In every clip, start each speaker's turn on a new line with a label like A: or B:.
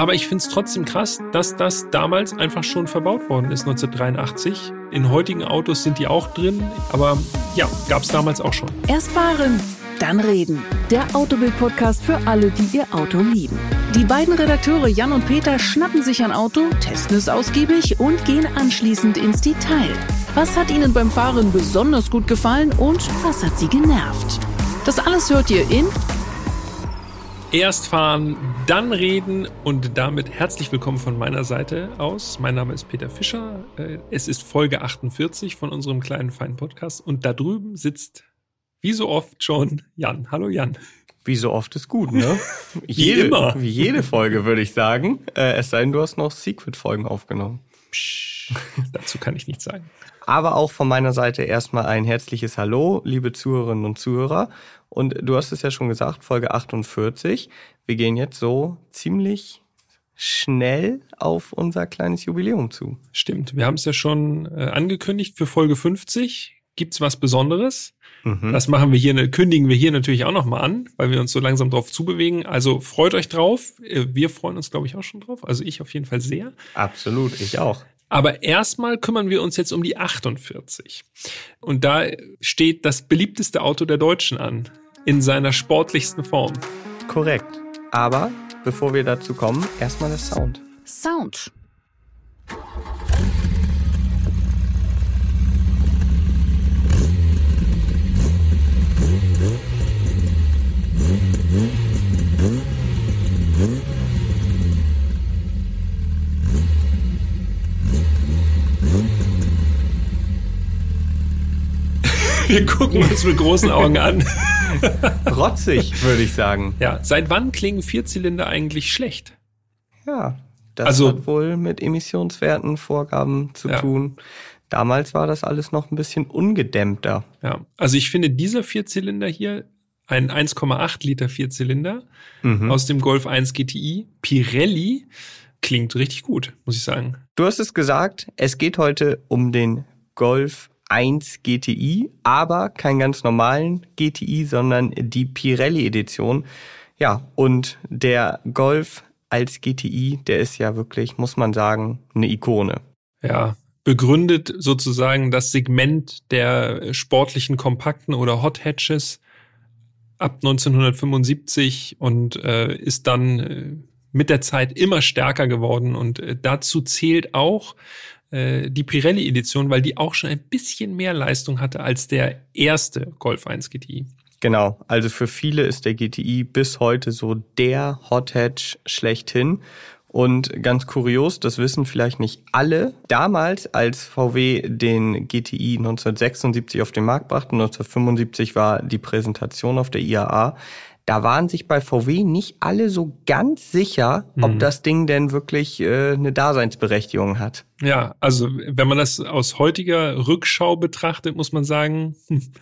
A: Aber ich finde es trotzdem krass, dass das damals einfach schon verbaut worden ist, 1983. In heutigen Autos sind die auch drin, aber ja, gab es damals auch schon.
B: Erst fahren, dann reden. Der Autobild-Podcast für alle, die ihr Auto lieben. Die beiden Redakteure Jan und Peter schnappen sich ein Auto, testen es ausgiebig und gehen anschließend ins Detail. Was hat ihnen beim Fahren besonders gut gefallen und was hat sie genervt? Das alles hört ihr in
A: Erst fahren, dann reden und damit herzlich willkommen von meiner Seite aus. Mein Name ist Peter Fischer. Äh, es ist Folge 48 von unserem kleinen feinen Podcast und da drüben sitzt wie so oft schon Jan. Hallo Jan.
C: Wie so oft ist gut, ne?
A: wie jede, immer.
C: Wie jede Folge, würde ich sagen. Äh, es sei denn, du hast noch Secret-Folgen aufgenommen.
A: Psch, dazu kann ich nichts sagen.
C: Aber auch von meiner Seite erstmal ein herzliches Hallo, liebe Zuhörerinnen und Zuhörer. Und du hast es ja schon gesagt, Folge 48. Wir gehen jetzt so ziemlich schnell auf unser kleines Jubiläum zu.
A: Stimmt, wir haben es ja schon äh, angekündigt für Folge 50. Gibt's was Besonderes? Mhm. Das machen wir hier, kündigen wir hier natürlich auch nochmal an, weil wir uns so langsam drauf zubewegen. Also freut euch drauf. Äh, wir freuen uns, glaube ich, auch schon drauf. Also ich auf jeden Fall sehr.
C: Absolut, ich auch.
A: Aber erstmal kümmern wir uns jetzt um die 48. Und da steht das beliebteste Auto der Deutschen an in seiner sportlichsten Form.
C: Korrekt. Aber bevor wir dazu kommen, erstmal das Sound.
B: Sound.
A: Wir gucken uns mit großen Augen an.
C: Rotzig, würde ich sagen.
A: Ja, seit wann klingen Vierzylinder eigentlich schlecht?
C: Ja, das also, hat wohl mit Emissionswerten, Vorgaben zu ja. tun. Damals war das alles noch ein bisschen ungedämmter.
A: Ja, also ich finde dieser Vierzylinder hier, ein 1,8 Liter Vierzylinder mhm. aus dem Golf 1 GTI, Pirelli, klingt richtig gut, muss ich sagen.
C: Du hast es gesagt, es geht heute um den Golf 1 GTI, aber keinen ganz normalen GTI, sondern die Pirelli Edition. Ja, und der Golf als GTI, der ist ja wirklich, muss man sagen, eine Ikone.
A: Ja, begründet sozusagen das Segment der sportlichen Kompakten oder Hot Hatches ab 1975 und äh, ist dann äh, mit der Zeit immer stärker geworden und äh, dazu zählt auch äh, die Pirelli-Edition, weil die auch schon ein bisschen mehr Leistung hatte als der erste Golf 1 GTI.
C: Genau, also für viele ist der GTI bis heute so der Hot Hatch schlechthin. Und ganz kurios, das wissen vielleicht nicht alle, damals als VW den GTI 1976 auf den Markt brachte, 1975 war die Präsentation auf der IAA, da waren sich bei VW nicht alle so ganz sicher, ob mhm. das Ding denn wirklich äh, eine Daseinsberechtigung hat.
A: Ja, also wenn man das aus heutiger Rückschau betrachtet, muss man sagen,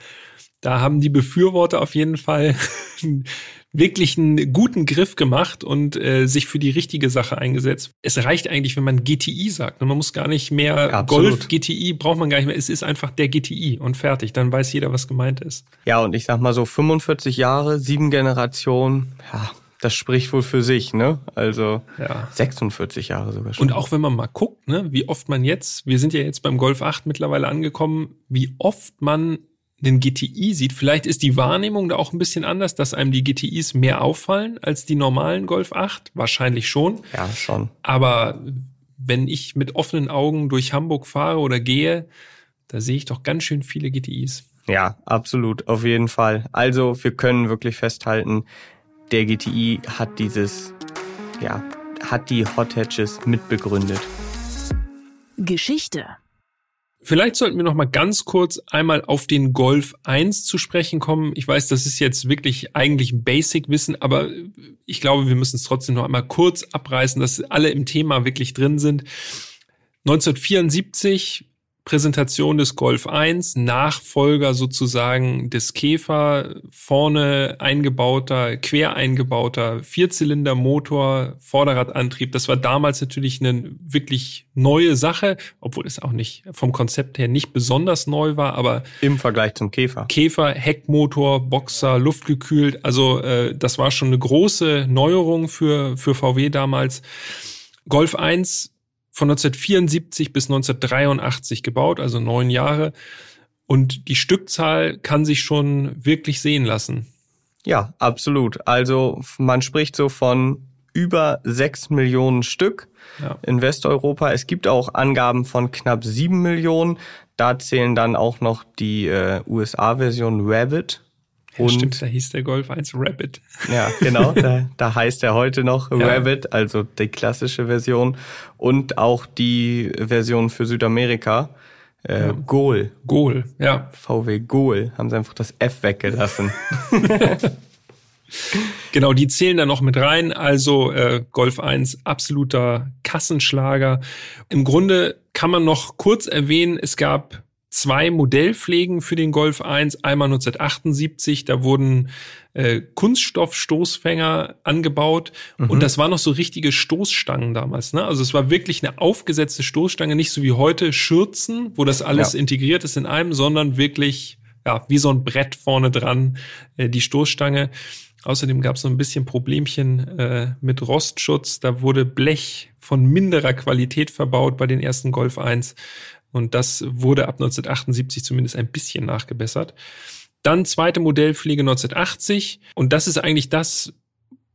A: da haben die Befürworter auf jeden Fall wirklich einen guten Griff gemacht und äh, sich für die richtige Sache eingesetzt. Es reicht eigentlich, wenn man GTI sagt. Man muss gar nicht mehr Absolut. Golf GTI braucht man gar nicht mehr. Es ist einfach der GTI und fertig. Dann weiß jeder, was gemeint ist.
C: Ja, und ich sag mal so 45 Jahre, sieben Generationen, ja, das spricht wohl für sich, ne? Also ja. 46 Jahre sogar schon.
A: Und auch wenn man mal guckt, ne, wie oft man jetzt, wir sind ja jetzt beim Golf 8 mittlerweile angekommen, wie oft man den GTI sieht, vielleicht ist die Wahrnehmung da auch ein bisschen anders, dass einem die GTIs mehr auffallen als die normalen Golf 8. Wahrscheinlich schon.
C: Ja, schon.
A: Aber wenn ich mit offenen Augen durch Hamburg fahre oder gehe, da sehe ich doch ganz schön viele GTIs.
C: Ja, absolut, auf jeden Fall. Also wir können wirklich festhalten, der GTI hat dieses, ja, hat die Hot Hatches mitbegründet.
B: Geschichte
A: Vielleicht sollten wir noch mal ganz kurz einmal auf den Golf 1 zu sprechen kommen. Ich weiß, das ist jetzt wirklich eigentlich Basic-Wissen, aber ich glaube, wir müssen es trotzdem noch einmal kurz abreißen, dass alle im Thema wirklich drin sind. 1974 Präsentation des Golf 1, Nachfolger sozusagen des Käfer, vorne eingebauter, quer eingebauter Vierzylindermotor, Vorderradantrieb. Das war damals natürlich eine wirklich neue Sache, obwohl es auch nicht vom Konzept her nicht besonders neu war, aber
C: im Vergleich zum Käfer.
A: Käfer, Heckmotor, Boxer, luftgekühlt, also äh, das war schon eine große Neuerung für für VW damals. Golf 1 von 1974 bis 1983 gebaut, also neun Jahre. Und die Stückzahl kann sich schon wirklich sehen lassen.
C: Ja, absolut. Also man spricht so von über sechs Millionen Stück ja. in Westeuropa. Es gibt auch Angaben von knapp sieben Millionen. Da zählen dann auch noch die äh, USA-Version Rabbit
A: ja, und stimmt, da hieß der Golf 1 Rabbit.
C: Ja, genau, da, da heißt er heute noch ja. Rabbit, also die klassische Version und auch die Version für Südamerika. Äh, ja. Gol.
A: Gol, ja.
C: VW Gol. Haben sie einfach das F weggelassen.
A: genau, die zählen da noch mit rein. Also äh, Golf 1 absoluter Kassenschlager. Im Grunde kann man noch kurz erwähnen, es gab zwei Modellpflegen für den Golf 1. Einmal 1978, da wurden äh, Kunststoffstoßfänger angebaut mhm. und das waren noch so richtige Stoßstangen damals. Ne? Also es war wirklich eine aufgesetzte Stoßstange, nicht so wie heute Schürzen, wo das alles ja. integriert ist in einem, sondern wirklich ja wie so ein Brett vorne dran äh, die Stoßstange. Außerdem gab es so ein bisschen Problemchen äh, mit Rostschutz. Da wurde Blech von minderer Qualität verbaut bei den ersten Golf 1. Und das wurde ab 1978 zumindest ein bisschen nachgebessert. Dann zweite Modellpflege 1980. Und das ist eigentlich das,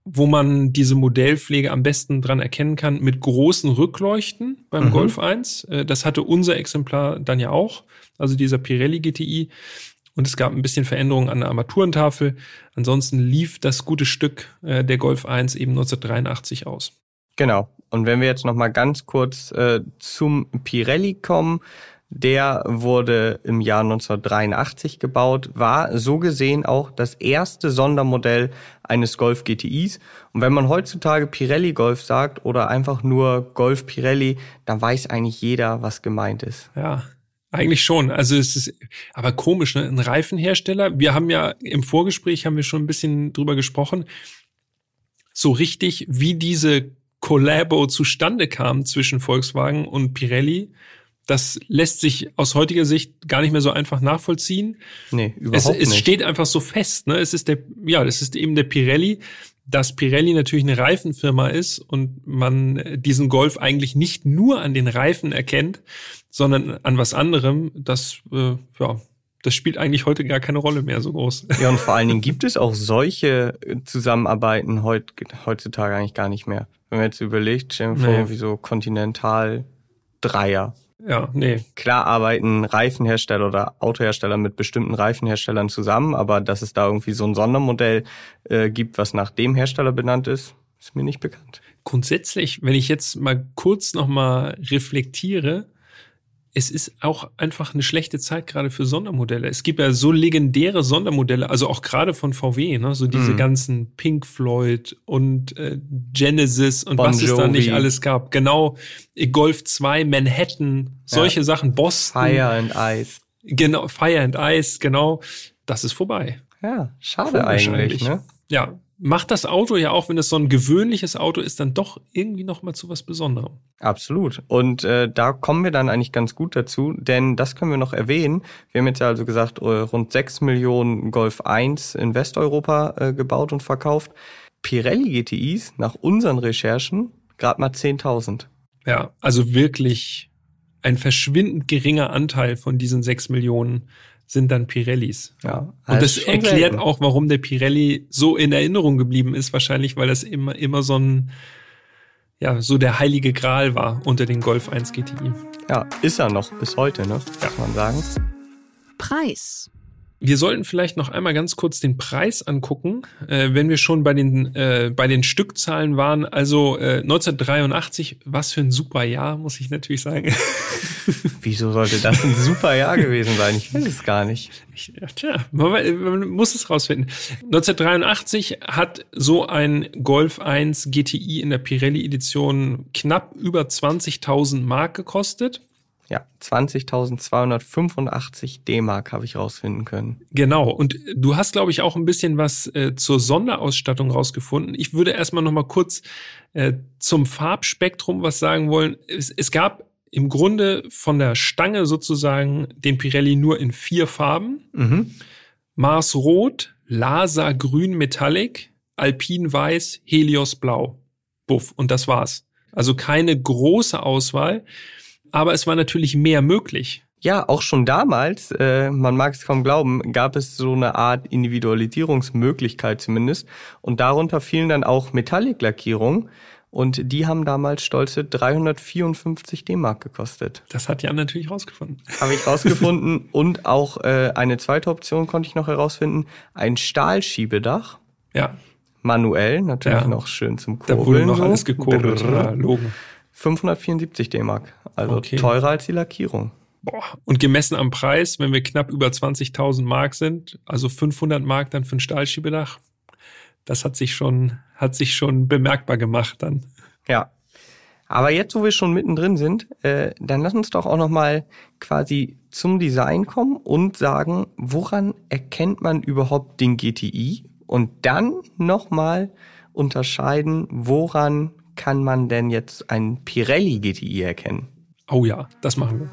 A: wo man diese Modellpflege am besten dran erkennen kann, mit großen Rückleuchten beim mhm. Golf 1. Äh, das hatte unser Exemplar dann ja auch, also dieser Pirelli GTI. Und es gab ein bisschen Veränderungen an der Armaturentafel. Ansonsten lief das gute Stück äh, der Golf 1 eben 1983 aus.
C: Genau. Und wenn wir jetzt noch mal ganz kurz äh, zum Pirelli kommen, der wurde im Jahr 1983 gebaut, war so gesehen auch das erste Sondermodell eines Golf GTIs. Und wenn man heutzutage Pirelli Golf sagt oder einfach nur Golf Pirelli, dann weiß eigentlich jeder, was gemeint ist.
A: Ja, eigentlich schon. Also es ist aber komisch, ne? Ein Reifenhersteller. Wir haben ja im Vorgespräch haben wir schon ein bisschen drüber gesprochen. So richtig, wie diese Collabo zustande kam zwischen Volkswagen und Pirelli, das lässt sich aus heutiger Sicht gar nicht mehr so einfach nachvollziehen.
C: Nee, überhaupt es,
A: es
C: nicht.
A: steht einfach so fest. Ne? Es ist der, ja, es ist eben der Pirelli, dass Pirelli natürlich eine Reifenfirma ist und man diesen Golf eigentlich nicht nur an den Reifen erkennt, sondern an was anderem. Das, äh, ja, das spielt eigentlich heute gar keine Rolle mehr so groß.
C: Ja, und vor allen Dingen gibt es auch solche Zusammenarbeiten heut, heutzutage eigentlich gar nicht mehr. Wenn man jetzt überlegt, stellen wir vor, wie so Continental Dreier.
A: Ja, nee.
C: Klar arbeiten Reifenhersteller oder Autohersteller mit bestimmten Reifenherstellern zusammen, aber dass es da irgendwie so ein Sondermodell äh, gibt, was nach dem Hersteller benannt ist, ist mir nicht bekannt.
A: Grundsätzlich, wenn ich jetzt mal kurz nochmal reflektiere, es ist auch einfach eine schlechte Zeit gerade für Sondermodelle. Es gibt ja so legendäre Sondermodelle, also auch gerade von VW, ne? so diese mm. ganzen Pink Floyd und äh, Genesis und bon was es da nicht alles gab. Genau, Golf 2, Manhattan, solche ja. Sachen, Boston.
C: Fire and Ice.
A: Genau, Fire and Ice, genau. Das ist vorbei.
C: Ja, schade eigentlich, eigentlich, ne?
A: Ja, macht das Auto ja auch, wenn es so ein gewöhnliches Auto ist, dann doch irgendwie noch mal zu was Besonderem.
C: Absolut. Und äh, da kommen wir dann eigentlich ganz gut dazu, denn das können wir noch erwähnen. Wir haben jetzt ja also gesagt, äh, rund 6 Millionen Golf 1 in Westeuropa äh, gebaut und verkauft. Pirelli GTIs nach unseren Recherchen gerade mal 10.000.
A: Ja, also wirklich ein verschwindend geringer Anteil von diesen 6 Millionen sind dann Pirellis.
C: Ja,
A: und das erklärt selten. auch, warum der Pirelli so in Erinnerung geblieben ist. Wahrscheinlich, weil das immer, immer so ein, ja, so der heilige Gral war unter den Golf 1 GTI.
C: Ja, ist er noch bis heute, ne? Ja. Muss man sagen.
B: Preis.
A: Wir sollten vielleicht noch einmal ganz kurz den Preis angucken, äh, wenn wir schon bei den, äh, bei den Stückzahlen waren. Also äh, 1983, was für ein super Jahr, muss ich natürlich sagen.
C: Wieso sollte das ein super Jahr gewesen sein? Ich weiß es gar nicht.
A: Ich, ja, tja, man, man muss es rausfinden. 1983 hat so ein Golf 1 GTI in der Pirelli-Edition knapp über 20.000 Mark gekostet.
C: Ja, 20.285 D-Mark habe ich rausfinden können.
A: Genau. Und du hast, glaube ich, auch ein bisschen was äh, zur Sonderausstattung rausgefunden. Ich würde erstmal noch mal kurz äh, zum Farbspektrum was sagen wollen. Es, es gab im Grunde von der Stange sozusagen den Pirelli nur in vier Farben. Mhm. Mars Rot, Lasa Grün Metallic, Alpin Weiß, Helios Blau. Buff. Und das war's. Also keine große Auswahl aber es war natürlich mehr möglich.
C: Ja, auch schon damals, äh, man mag es kaum glauben, gab es so eine Art Individualisierungsmöglichkeit zumindest. Und darunter fielen dann auch Metallic-Lackierungen. Und die haben damals stolze 354 D-Mark gekostet.
A: Das hat Jan natürlich rausgefunden.
C: Habe ich rausgefunden. und auch äh, eine zweite Option konnte ich noch herausfinden. Ein Stahlschiebedach.
A: Ja.
C: Manuell, natürlich ja. noch schön zum
A: Kurbeln. Da wurde noch so. alles gekurbelt. Ja, Logen.
C: 574 D-Mark. Also okay. teurer als die Lackierung.
A: Boah. Und gemessen am Preis, wenn wir knapp über 20.000 Mark sind, also 500 Mark dann für ein Stahlschiebedach, das hat sich schon, hat sich schon bemerkbar gemacht dann.
C: Ja. Aber jetzt, wo wir schon mittendrin sind, äh, dann lass uns doch auch noch mal quasi zum Design kommen und sagen, woran erkennt man überhaupt den GTI? Und dann noch mal unterscheiden, woran kann man denn jetzt ein Pirelli GTI erkennen?
A: Oh ja, das machen wir.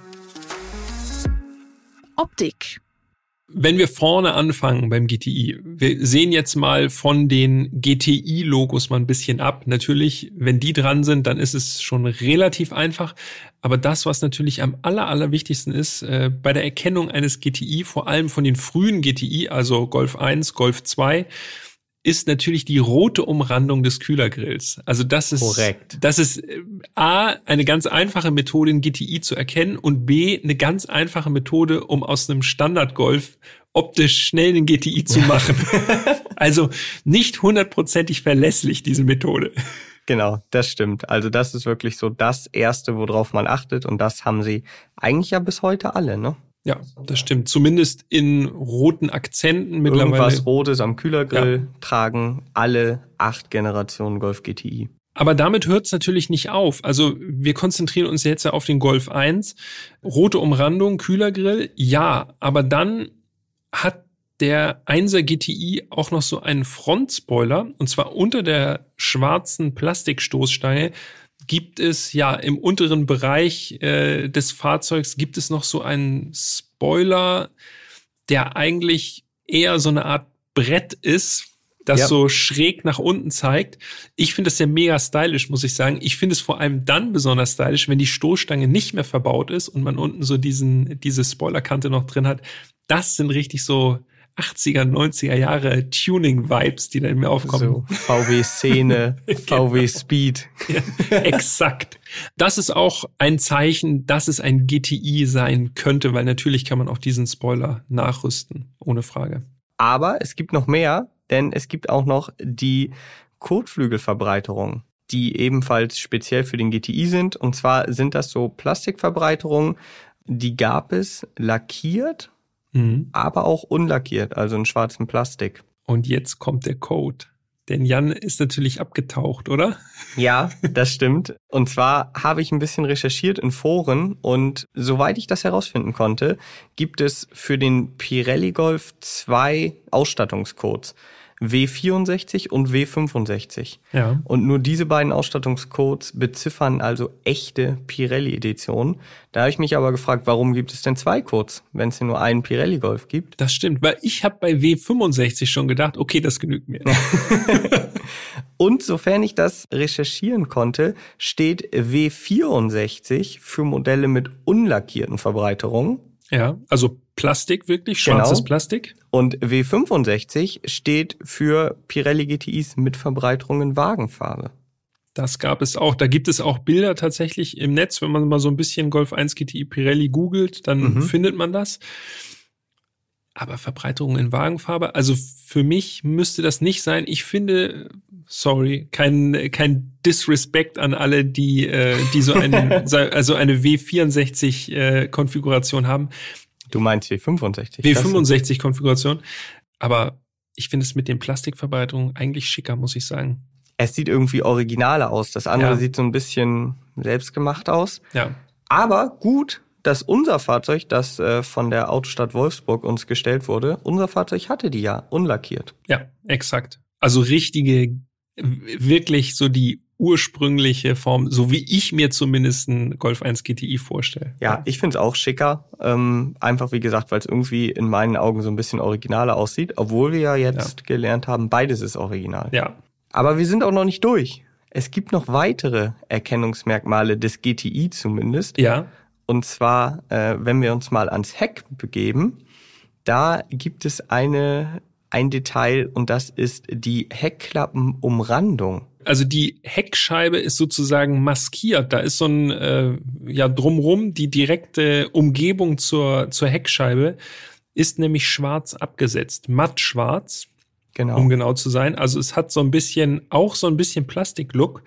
B: Optik.
A: Wenn wir vorne anfangen beim GTI, wir sehen jetzt mal von den GTI-Logos mal ein bisschen ab. Natürlich, wenn die dran sind, dann ist es schon relativ einfach. Aber das, was natürlich am aller, allerwichtigsten ist, äh, bei der Erkennung eines GTI, vor allem von den frühen GTI, also Golf 1, Golf 2, ist natürlich die rote Umrandung des Kühlergrills. Also das ist,
C: Korrekt.
A: das ist äh, A, eine ganz einfache Methode, in GTI zu erkennen und B, eine ganz einfache Methode, um aus einem Standard-Golf optisch schnell den GTI zu machen. also nicht hundertprozentig verlässlich, diese Methode.
C: Genau, das stimmt. Also das ist wirklich so das Erste, worauf man achtet und das haben sie eigentlich ja bis heute alle, ne?
A: Ja, das stimmt. Zumindest in roten Akzenten mittlerweile.
C: Irgendwas Rotes am Kühlergrill ja. tragen alle acht Generationen Golf GTI.
A: Aber damit hört es natürlich nicht auf. Also wir konzentrieren uns jetzt ja auf den Golf 1. Rote Umrandung, Kühlergrill, ja. Aber dann hat der 1er GTI auch noch so einen Frontspoiler. Und zwar unter der schwarzen Plastikstoßstange gibt es ja im unteren Bereich äh, des Fahrzeugs gibt es noch so einen Spoiler, der eigentlich eher so eine Art Brett ist, das ja. so schräg nach unten zeigt. Ich finde das ja mega stylisch, muss ich sagen. Ich finde es vor allem dann besonders stylisch, wenn die Stoßstange nicht mehr verbaut ist und man unten so diesen, diese Spoilerkante noch drin hat. Das sind richtig so 80er, 90er Jahre Tuning-Vibes, die da in mir aufkommen.
C: So, VW-Szene, VW Speed.
A: Ja, exakt. Das ist auch ein Zeichen, dass es ein GTI sein könnte, weil natürlich kann man auch diesen Spoiler nachrüsten, ohne Frage.
C: Aber es gibt noch mehr, denn es gibt auch noch die Kotflügelverbreiterung, die ebenfalls speziell für den GTI sind. Und zwar sind das so Plastikverbreiterungen, die gab es lackiert mhm. aber auch unlackiert, also in schwarzem Plastik.
A: Und jetzt kommt der Code. Denn Jan ist natürlich abgetaucht, oder?
C: Ja, das stimmt. Und zwar habe ich ein bisschen recherchiert in Foren und soweit ich das herausfinden konnte, gibt es für den Pirelli Golf zwei Ausstattungscodes. W64 und W65.
A: Ja.
C: Und nur diese beiden Ausstattungscodes beziffern also echte Pirelli-Editionen. Da habe ich mich aber gefragt, warum gibt es denn zwei Codes, wenn es nur einen Pirelli-Golf gibt?
A: Das stimmt, weil ich habe bei W65 schon gedacht, okay, das genügt mir.
C: und sofern ich das recherchieren konnte, steht W64 für Modelle mit unlackierten Verbreiterungen.
A: Ja, also Plastik wirklich, schwarzes genau. Plastik.
C: Und W65 steht für Pirelli GTIs mit Verbreiterung in Wagenfarbe.
A: Das gab es auch. Da gibt es auch Bilder tatsächlich im Netz. Wenn man mal so ein bisschen Golf 1 GTI Pirelli googelt, dann mhm. findet man das. Aber Verbreiterung in Wagenfarbe, also für mich müsste das nicht sein. Ich finde, sorry, kein, kein Disrespect an alle, die, äh, die so eine, also eine W64-Konfiguration äh, haben.
C: Du meinst W65?
A: W65-Konfiguration. Aber ich finde es mit den Plastikverbreiterungen eigentlich schicker, muss ich sagen.
C: Es sieht irgendwie originaler aus. Das andere ja. sieht so ein bisschen selbstgemacht aus.
A: Ja.
C: Aber gut, dass unser Fahrzeug, das äh, von der Autostadt Wolfsburg uns gestellt wurde, unser Fahrzeug hatte die ja unlackiert.
A: Ja, exakt. Also richtige, wirklich so die ursprüngliche Form, so wie ich mir zumindest einen Golf 1 GTI vorstelle.
C: Ja, ich finde es auch schicker. Ähm, einfach wie gesagt, weil es irgendwie in meinen Augen so ein bisschen originaler aussieht, obwohl wir ja jetzt ja. gelernt haben, beides ist original.
A: Ja.
C: Aber wir sind auch noch nicht durch. Es gibt noch weitere Erkennungsmerkmale des GTI zumindest.
A: Ja.
C: Und zwar, äh, wenn wir uns mal ans Heck begeben, da gibt es eine, ein Detail und das ist die Heckklappenumrandung.
A: Also die Heckscheibe ist sozusagen maskiert. Da ist so ein äh, ja drumrum die direkte Umgebung zur zur Heckscheibe ist nämlich schwarz abgesetzt, matt schwarz.
C: Genau.
A: Um genau zu sein. Also es hat so ein bisschen auch so ein bisschen Plastiklook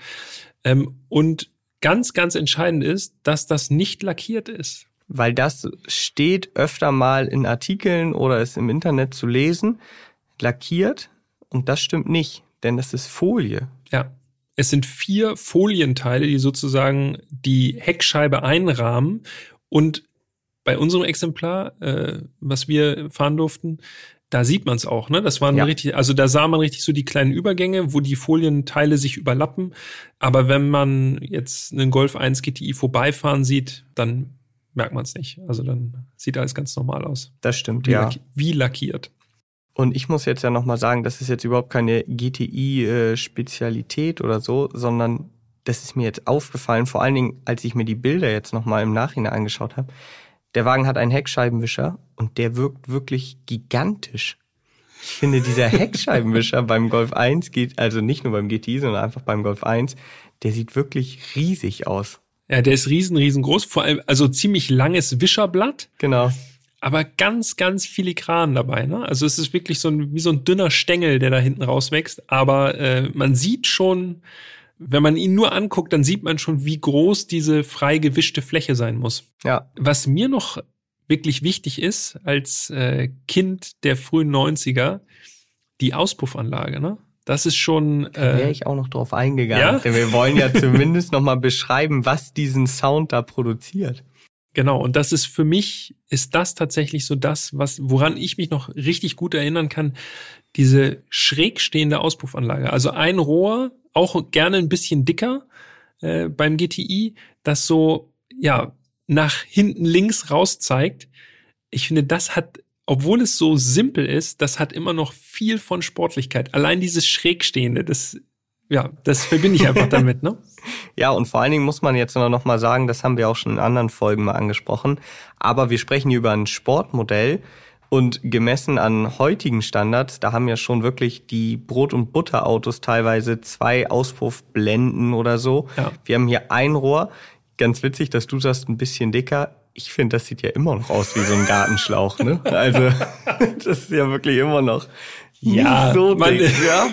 A: ähm, und ganz ganz entscheidend ist, dass das nicht lackiert ist.
C: Weil das steht öfter mal in Artikeln oder ist im Internet zu lesen, lackiert und das stimmt nicht, denn das ist Folie.
A: Ja. Es sind vier Folienteile, die sozusagen die Heckscheibe einrahmen. Und bei unserem Exemplar, äh, was wir fahren durften, da sieht man es auch, ne? Das waren ja. richtig, also da sah man richtig so die kleinen Übergänge, wo die Folienteile sich überlappen. Aber wenn man jetzt einen Golf 1 GTI vorbeifahren sieht, dann merkt man es nicht. Also dann sieht alles ganz normal aus.
C: Das stimmt,
A: wie
C: ja.
A: Lacki wie lackiert.
C: Und ich muss jetzt ja nochmal sagen, das ist jetzt überhaupt keine GTI-Spezialität oder so, sondern das ist mir jetzt aufgefallen, vor allen Dingen, als ich mir die Bilder jetzt nochmal im Nachhinein angeschaut habe. Der Wagen hat einen Heckscheibenwischer und der wirkt wirklich gigantisch. Ich finde, dieser Heckscheibenwischer beim Golf 1 geht, also nicht nur beim GTI, sondern einfach beim Golf 1, der sieht wirklich riesig aus.
A: Ja, der ist riesen, riesengroß, vor allem, also ziemlich langes Wischerblatt.
C: Genau
A: aber ganz, ganz filigran dabei. Ne? Also es ist wirklich so ein, wie so ein dünner Stängel, der da hinten rauswächst. Aber äh, man sieht schon, wenn man ihn nur anguckt, dann sieht man schon, wie groß diese frei gewischte Fläche sein muss.
C: Ja.
A: Was mir noch wirklich wichtig ist, als äh, Kind der frühen 90er, die Auspuffanlage, ne? Das ist schon.
C: Äh, Wäre ich auch noch drauf eingegangen. Ja? Denn wir wollen ja zumindest noch mal beschreiben, was diesen Sound da produziert.
A: Genau, und das ist für mich, ist das tatsächlich so das, was, woran ich mich noch richtig gut erinnern kann, diese schräg stehende Auspuffanlage. Also ein Rohr, auch gerne ein bisschen dicker äh, beim GTI, das so, ja, nach hinten links raus zeigt. Ich finde, das hat, obwohl es so simpel ist, das hat immer noch viel von Sportlichkeit. Allein dieses Schrägstehende, das ja, das verbinde ich einfach damit, ne?
C: Ja, und vor allen Dingen muss man jetzt noch mal sagen, das haben wir auch schon in anderen Folgen mal angesprochen, aber wir sprechen hier über ein Sportmodell und gemessen an heutigen Standards, da haben ja schon wirklich die Brot- und Butterautos teilweise zwei Auspuffblenden oder so.
A: Ja.
C: Wir haben hier ein Rohr, ganz witzig, dass du sagst, ein bisschen dicker. Ich finde, das sieht ja immer noch aus wie so ein Gartenschlauch, ne? Also, das ist ja wirklich immer noch
A: ja, so man, ja,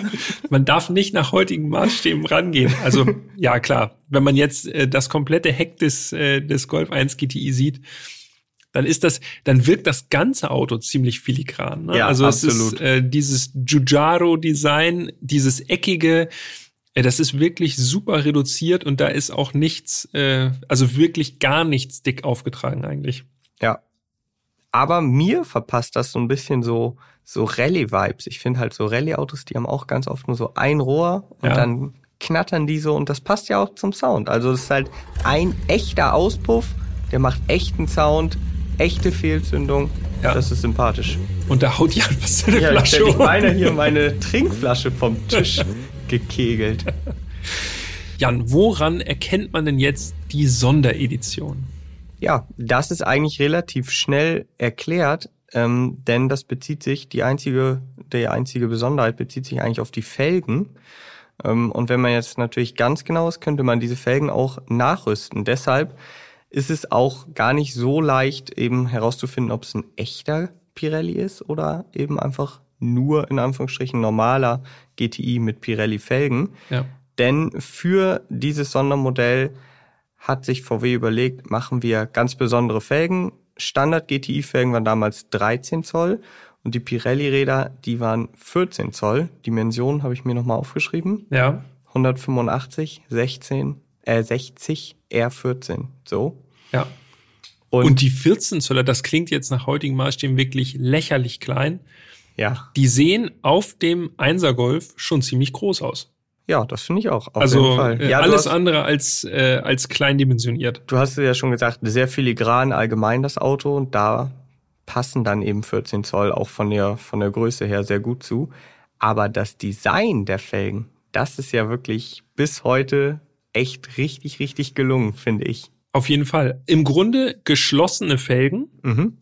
A: man darf nicht nach heutigen Maßstäben rangehen. Also ja, klar, wenn man jetzt äh, das komplette Heck des, äh, des Golf 1 GTI sieht, dann ist das, dann wirkt das ganze Auto ziemlich filigran. Ne?
C: Ja,
A: also
C: absolut.
A: es ist äh, dieses Giugiaro-Design, dieses eckige, äh, das ist wirklich super reduziert und da ist auch nichts, äh, also wirklich gar nichts dick aufgetragen eigentlich.
C: Ja. Aber mir verpasst das so ein bisschen so so Rallye-Vibes. Ich finde halt so Rallye-Autos, die haben auch ganz oft nur so ein Rohr und ja. dann knattern die so und das passt ja auch zum Sound. Also es ist halt ein echter Auspuff, der macht echten Sound, echte Fehlzündung. Ja. Das ist sympathisch.
A: Und da haut Jan was der
C: ja,
A: Flasche
C: ich meine hier meine Trinkflasche vom Tisch gekegelt.
A: Jan, woran erkennt man denn jetzt die Sonderedition?
C: Ja, das ist eigentlich relativ schnell erklärt ähm, denn das bezieht sich, die einzige, die einzige Besonderheit bezieht sich eigentlich auf die Felgen. Ähm, und wenn man jetzt natürlich ganz genau ist, könnte man diese Felgen auch nachrüsten. Deshalb ist es auch gar nicht so leicht, eben herauszufinden, ob es ein echter Pirelli ist oder eben einfach nur in Anführungsstrichen normaler GTI mit Pirelli-Felgen.
A: Ja.
C: Denn für dieses Sondermodell hat sich VW überlegt, machen wir ganz besondere Felgen, Standard-GTI-Felgen waren damals 13 Zoll und die Pirelli-Räder, die waren 14 Zoll. Dimensionen habe ich mir nochmal aufgeschrieben.
A: Ja.
C: 185, 16, äh 60, R14. So.
A: Ja. Und, und die 14 Zöller, das klingt jetzt nach heutigen Maßstäben wirklich lächerlich klein.
C: Ja.
A: Die sehen auf dem Einser-Golf schon ziemlich groß aus.
C: Ja, das finde ich auch. Auf
A: also
C: jeden Fall.
A: Äh,
C: Ja,
A: alles
C: hast-
A: andere als, äh, als klein dimensioniert.
C: Du hast es ja schon gesagt, sehr filigran allgemein das Auto und da passen dann eben 14 Zoll auch von der, von der Größe her sehr gut zu. Aber das Design der Felgen, das ist ja wirklich bis heute echt richtig, richtig gelungen, finde ich.
A: Auf jeden Fall. Im Grunde geschlossene Felgen.
C: Mhm.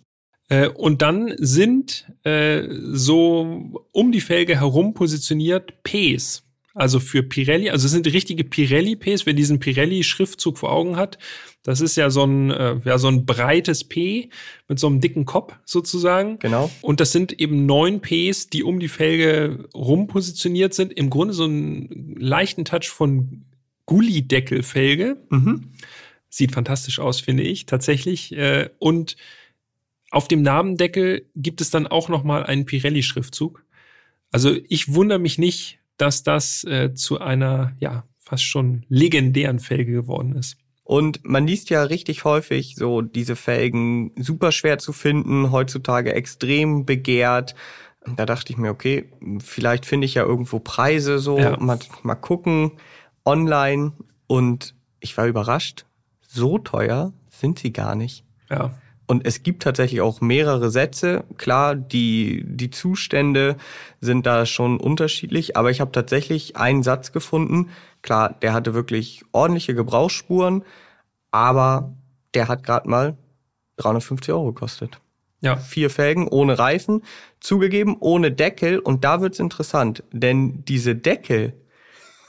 A: Äh, und dann sind äh, so um die Felge herum positioniert Ps. Also für Pirelli, also es sind richtige Pirelli-Ps, wer diesen Pirelli-Schriftzug vor Augen hat. Das ist ja so ein, äh, ja, so ein breites P mit so einem dicken Kopf sozusagen.
C: Genau.
A: Und das sind eben neun Ps, die um die Felge rum positioniert sind. Im Grunde so einen leichten Touch von Gullideckelfelge.
C: Mhm.
A: Sieht fantastisch aus, finde ich, tatsächlich. Äh, Und auf dem Namendeckel gibt es dann auch noch mal einen Pirelli-Schriftzug. Also ich wundere mich nicht, dass das äh, zu einer, ja, fast schon legendären Felge geworden ist.
C: Und man liest ja richtig häufig so diese Felgen super schwer zu finden, heutzutage extrem begehrt. Da dachte ich mir, okay, vielleicht finde ich ja irgendwo Preise so,
A: Ja.
C: mal, mal gucken online. Und ich war überrascht, so teuer sind sie gar nicht.
A: Ja,
C: Und es gibt tatsächlich auch mehrere Sätze. Klar, die, die Zustände sind da schon unterschiedlich, aber ich habe tatsächlich einen Satz gefunden. Klar, der hatte wirklich ordentliche Gebrauchsspuren, aber der hat gerade mal 350 Euro gekostet.
A: ja,
C: Vier Felgen ohne Reifen, zugegeben ohne Deckel. Und da wird's interessant, denn diese Deckel,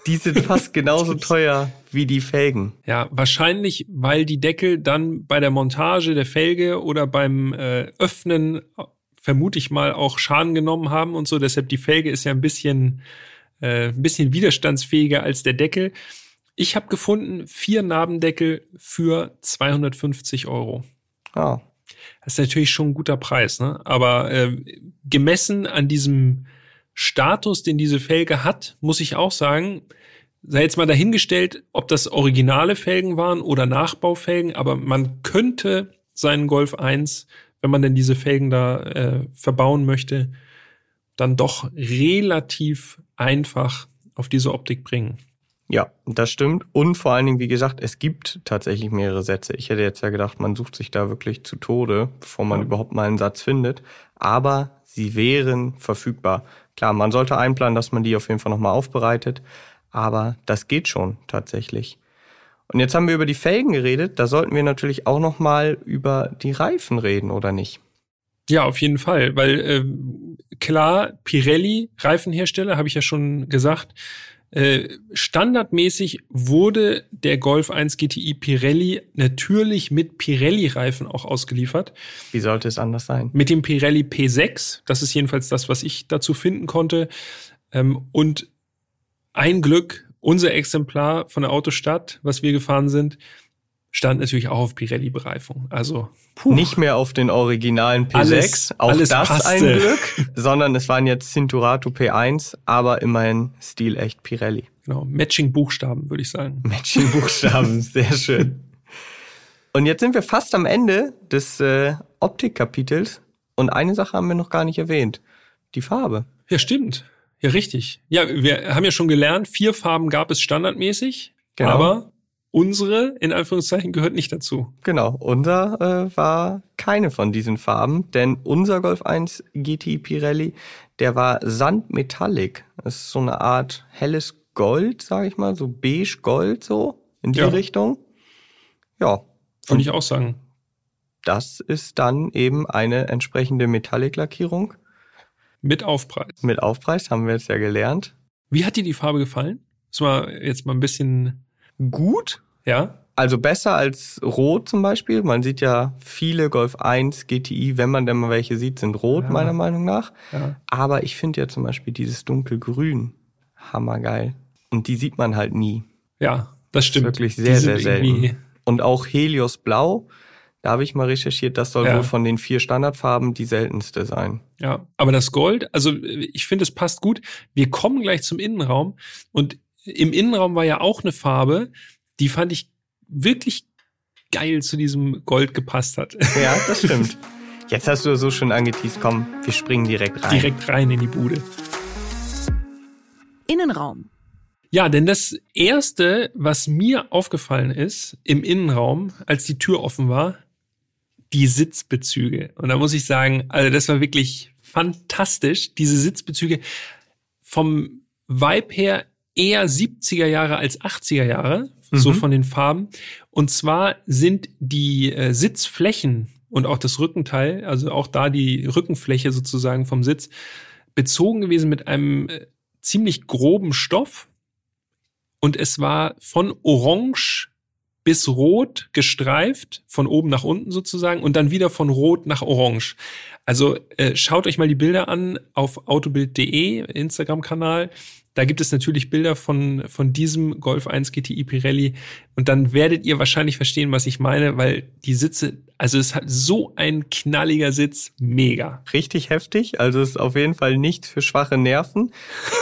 C: die sind fast genauso teuer wie die Felgen.
A: ja. Wahrscheinlich, weil die Deckel dann bei der Montage der Felge oder beim äh, Öffnen äh, vermute ich mal auch Schaden genommen haben und so. Deshalb die Felge ist ja ein bisschen, äh, ein bisschen widerstandsfähiger als der Deckel. Ich habe gefunden vier Nabendeckel für 250 Euro.
C: Ah,
A: Das ist natürlich schon ein guter Preis, ne? Aber äh, gemessen an diesem Status, den diese Felge hat, muss ich auch sagen, sei jetzt mal dahingestellt, ob das originale Felgen waren oder Nachbaufelgen, aber man könnte seinen Golf 1, wenn man denn diese Felgen da äh, verbauen möchte, dann doch relativ einfach auf diese Optik bringen.
C: Ja, das stimmt. Und vor allen Dingen, wie gesagt, es gibt tatsächlich mehrere Sätze. Ich hätte jetzt ja gedacht, man sucht sich da wirklich zu Tode, bevor man
A: Ja.
C: überhaupt mal einen Satz findet. Aber sie wären verfügbar. Klar, man sollte einplanen, dass man die auf jeden Fall nochmal aufbereitet. Aber das geht schon tatsächlich. Und jetzt haben wir über die Felgen geredet. Da sollten wir natürlich auch nochmal über die Reifen reden, oder nicht?
A: Ja, auf jeden Fall, weil ähm, klar, Pirelli, Reifenhersteller, habe ich ja schon gesagt, äh, standardmäßig wurde der Golf 1 GTI Pirelli natürlich mit Pirelli-Reifen auch ausgeliefert.
C: Wie sollte es anders sein?
A: Mit dem Pirelli P6, das ist jedenfalls das, was ich dazu finden konnte. Ähm, und ein Glück, unser Exemplar von der Autostadt, was wir gefahren sind, stand natürlich auch auf Pirelli-Bereifung. Also, puh.
C: Nicht mehr auf den originalen P6,
A: Alles-
C: auch
A: alles
C: das
A: passte.
C: ein Glück, sondern es waren jetzt Cinturato P1, aber immerhin stilecht Pirelli.
A: Genau, Matching-Buchstaben, würde ich sagen.
C: Matching-Buchstaben, sehr schön. Und jetzt sind wir fast am Ende des äh, Optikkapitels und eine Sache haben wir noch gar nicht erwähnt. Die Farbe.
A: Ja, stimmt. Ja, richtig. Ja, wir haben ja schon gelernt, vier Farben gab es standardmäßig,
C: Genau.
A: aber unsere, in Anführungszeichen, gehört nicht dazu.
C: Genau, unser äh, war keine von diesen Farben, denn unser Golf 1 GT Pirelli, der war Sandmetallic. Das ist so eine Art helles Gold, sage ich mal, so beige Gold so in die
A: Ja.
C: Richtung. Ja,
A: Würde ich auch sagen.
C: das ist dann eben eine entsprechende Metallic-Lackierung
A: Mit Aufpreis.
C: mit Aufpreis, haben wir jetzt ja gelernt.
A: Wie hat dir die Farbe gefallen? Das war jetzt mal ein bisschen,
C: Gut,
A: ja?
C: also besser als Rot zum Beispiel. Man sieht ja viele Golf 1 GTI, wenn man denn mal welche sieht, sind rot
A: Ja.
C: meiner Meinung nach.
A: Ja.
C: Aber ich finde ja zum Beispiel dieses dunkelgrün hammergeil. Und die sieht man halt nie.
A: Ja, das stimmt.
C: wirklich
A: Die
C: sehr, sehr selten. Und auch Helios Blau, da habe ich mal recherchiert, das soll
A: Ja.
C: wohl von den vier Standardfarben die seltenste sein.
A: Ja, aber das Gold, also ich finde, es passt gut. Wir kommen gleich zum Innenraum und im Innenraum war ja auch eine Farbe, die fand ich wirklich geil zu diesem Gold gepasst hat.
C: Ja, das stimmt. Jetzt hast du so schön angeteased, komm, wir springen direkt rein.
A: Direkt rein in die Bude.
B: Innenraum.
A: Ja, denn das erste, was mir aufgefallen ist im Innenraum, als die Tür offen war, die Sitzbezüge. Und da muss ich sagen, also das war wirklich fantastisch. Diese Sitzbezüge vom Vibe her eher 70er Jahre als 80er Jahre, mhm. so von den Farben. Und zwar sind die äh, Sitzflächen und auch das Rückenteil, also auch da die Rückenfläche sozusagen vom Sitz, bezogen gewesen mit einem äh, ziemlich groben Stoff. Und es war von Orange bis Rot gestreift, von oben nach unten sozusagen, und dann wieder von Rot nach Orange. Also äh, schaut euch mal die Bilder an auf autobild.de, Instagram-Kanal. Da gibt es natürlich Bilder von, von diesem Golf 1 GTI Pirelli. Und dann werdet ihr wahrscheinlich verstehen, was ich meine, weil die Sitze, also es hat so ein knalliger Sitz, mega.
C: Richtig heftig, also es ist auf jeden Fall nichts für schwache Nerven.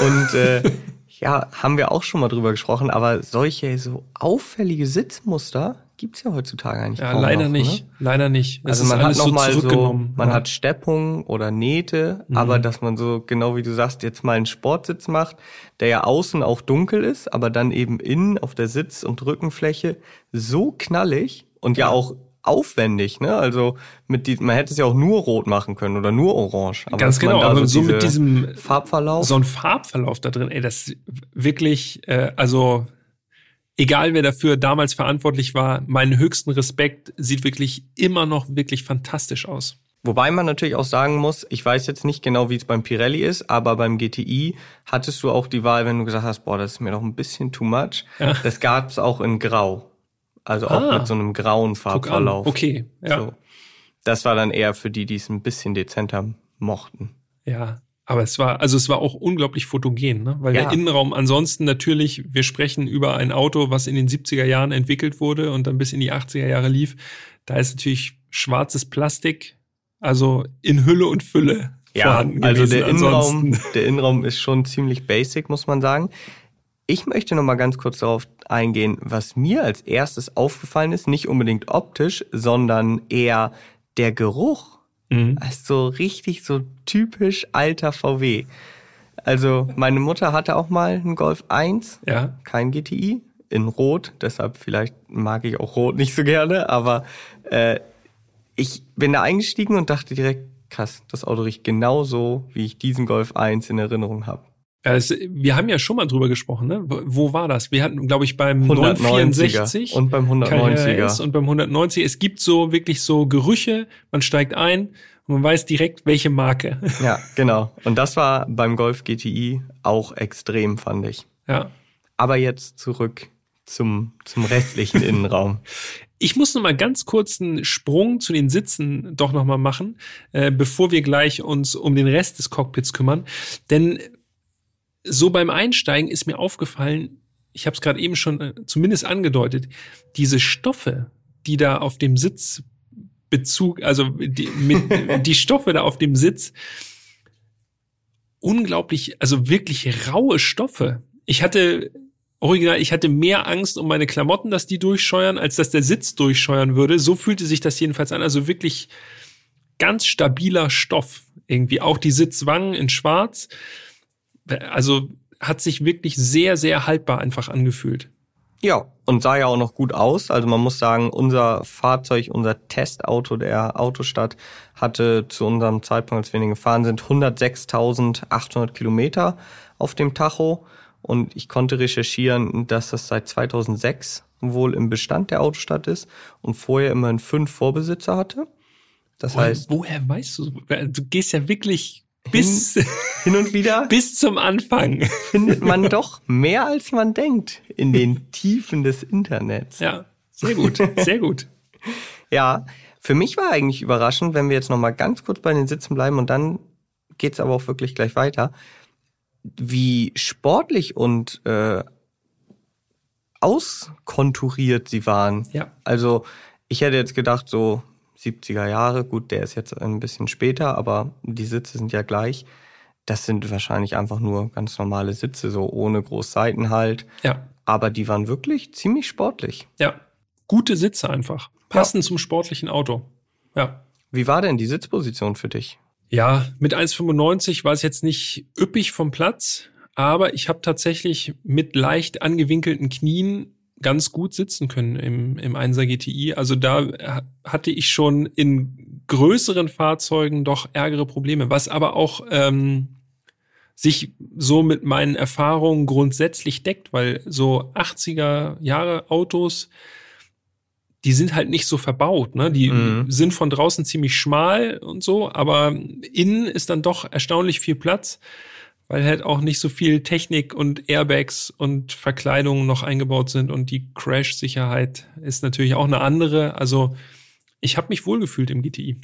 C: Und äh, ja, haben wir auch schon mal drüber gesprochen, aber solche so auffällige Sitzmuster gibt's ja heutzutage eigentlich
A: ja,
C: kaum
A: leider
C: noch,
A: nicht,
C: ne?
A: leider nicht.
C: Es also man hat noch mal so, man
A: ja.
C: hat Steppung oder Nähte, mhm. aber dass man so genau wie du sagst jetzt mal einen Sportsitz macht, der ja außen auch dunkel ist, aber dann eben innen auf der Sitz- und Rückenfläche so knallig und ja, ja auch aufwendig, ne? Also mit die, man hätte es ja auch nur rot machen können oder nur orange.
A: Aber Ganz genau, aber so, so mit diesem
C: Farbverlauf.
A: So ein Farbverlauf da drin, ey, das wirklich, äh, also egal wer dafür damals verantwortlich war, meinen höchsten Respekt, sieht wirklich immer noch wirklich fantastisch aus.
C: Wobei man natürlich auch sagen muss, ich weiß jetzt nicht genau, wie es beim Pirelli ist, aber beim GTI hattest du auch die Wahl, wenn du gesagt hast, boah, das ist mir doch ein bisschen too much. Ja. Das gab es auch in Grau. Also auch ah, mit so einem grauen Farbverlauf.
A: Okay, ja. So.
C: Das war dann eher für die, die es ein bisschen dezenter mochten.
A: Ja, aber es war, also es war auch unglaublich fotogen, ne? weil ja. der Innenraum ansonsten natürlich, wir sprechen über ein Auto, was in den 70er Jahren entwickelt wurde und dann bis in die 80er Jahre lief. Da ist natürlich schwarzes Plastik, also in Hülle und Fülle
C: ja, vorhanden also der Innenraum, der Innenraum ist schon ziemlich basic, muss man sagen. Ich möchte noch mal ganz kurz darauf eingehen, was mir als erstes aufgefallen ist, nicht unbedingt optisch, sondern eher der Geruch. Mhm. Also richtig so typisch alter VW. Also meine Mutter hatte auch mal einen Golf 1,
A: ja.
C: kein GTI, in Rot. Deshalb vielleicht mag ich auch Rot nicht so gerne, aber äh, ich bin da eingestiegen und dachte direkt, krass, das Auto riecht genauso, wie ich diesen Golf 1 in Erinnerung habe.
A: Ja, es, wir haben ja schon mal drüber gesprochen, ne? Wo war das? Wir hatten, glaube ich, beim 964
C: und beim 190er
A: und beim 190. Es gibt so wirklich so Gerüche. Man steigt ein und man weiß direkt, welche Marke.
C: Ja, genau. Und das war beim Golf GTI auch extrem, fand ich.
A: Ja.
C: Aber jetzt zurück zum, zum restlichen Innenraum.
A: Ich muss noch mal ganz kurz einen Sprung zu den Sitzen doch noch mal machen, äh, bevor wir gleich uns um den Rest des Cockpits kümmern. Denn so beim Einsteigen ist mir aufgefallen, ich habe es gerade eben schon äh, zumindest angedeutet, diese Stoffe, die da auf dem Sitzbezug, also die, mit, die Stoffe da auf dem Sitz, unglaublich, also wirklich raue Stoffe. Ich hatte original, ich hatte mehr Angst um meine Klamotten, dass die durchscheuern, als dass der Sitz durchscheuern würde. So fühlte sich das jedenfalls an. Also wirklich ganz stabiler Stoff. Irgendwie auch die Sitzwangen in Schwarz also hat sich wirklich sehr, sehr haltbar einfach angefühlt.
C: Ja, und sah ja auch noch gut aus. Also man muss sagen, unser Fahrzeug, unser Testauto der Autostadt hatte zu unserem Zeitpunkt, als wir den gefahren sind, 106.800 Kilometer auf dem Tacho. Und ich konnte recherchieren, dass das seit 2006 wohl im Bestand der Autostadt ist und vorher immerhin fünf Vorbesitzer hatte. Das
A: woher,
C: heißt.
A: Woher weißt du? Du gehst ja wirklich bis
C: hin, hin und wieder
A: bis zum Anfang
C: findet man doch mehr als man denkt in den Tiefen des Internets.
A: Ja, sehr gut, sehr gut.
C: ja, für mich war eigentlich überraschend, wenn wir jetzt noch mal ganz kurz bei den Sitzen bleiben und dann geht's aber auch wirklich gleich weiter, wie sportlich und äh, auskonturiert sie waren.
A: Ja.
C: Also ich hätte jetzt gedacht, so 70er Jahre. Gut, der ist jetzt ein bisschen später, aber die Sitze sind ja gleich. Das sind wahrscheinlich einfach nur ganz normale Sitze, so ohne groß Seitenhalt.
A: Ja.
C: Aber die waren wirklich ziemlich sportlich.
A: Ja. gute Sitze einfach. Passen ja. zum sportlichen Auto. Ja.
C: Wie war denn die Sitzposition für dich?
A: Ja, mit 1,95 war es jetzt nicht üppig vom Platz, aber ich habe tatsächlich mit leicht angewinkelten Knien ganz gut sitzen können im, im 1er GTI. Also da hatte ich schon in größeren Fahrzeugen doch ärgere Probleme, was aber auch ähm, sich so mit meinen Erfahrungen grundsätzlich deckt, weil so 80er Jahre Autos, die sind halt nicht so verbaut, ne? Die mhm. sind von draußen ziemlich schmal und so, aber innen ist dann doch erstaunlich viel Platz, weil halt auch nicht so viel Technik und Airbags und Verkleidungen noch eingebaut sind und die Crash-Sicherheit ist natürlich auch eine andere. Also ich habe mich wohlgefühlt im GTI.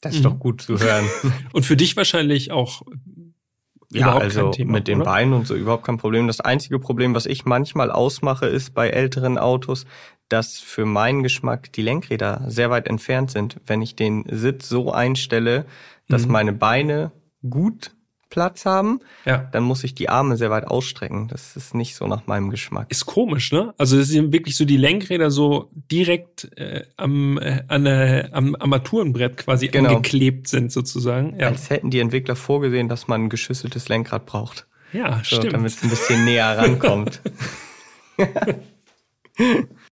C: Das ist mhm. doch gut zu hören.
A: und für dich wahrscheinlich auch
C: ja, also Thema, mit den oder? Beinen und so überhaupt kein Problem. Das einzige Problem, was ich manchmal ausmache, ist bei älteren Autos, dass für meinen Geschmack die Lenkräder sehr weit entfernt sind. Wenn ich den Sitz so einstelle, dass mhm. meine Beine gut Platz haben, ja. dann muss ich die Arme sehr weit ausstrecken. Das ist nicht so nach meinem Geschmack.
A: Ist komisch, ne? Also es sind wirklich so die Lenkräder so direkt äh, am, äh, an, äh, am Armaturenbrett quasi genau. angeklebt sind sozusagen.
C: Ja. Als hätten die Entwickler vorgesehen, dass man ein geschüsseltes Lenkrad braucht.
A: Ja, so, stimmt.
C: Damit es ein bisschen näher rankommt.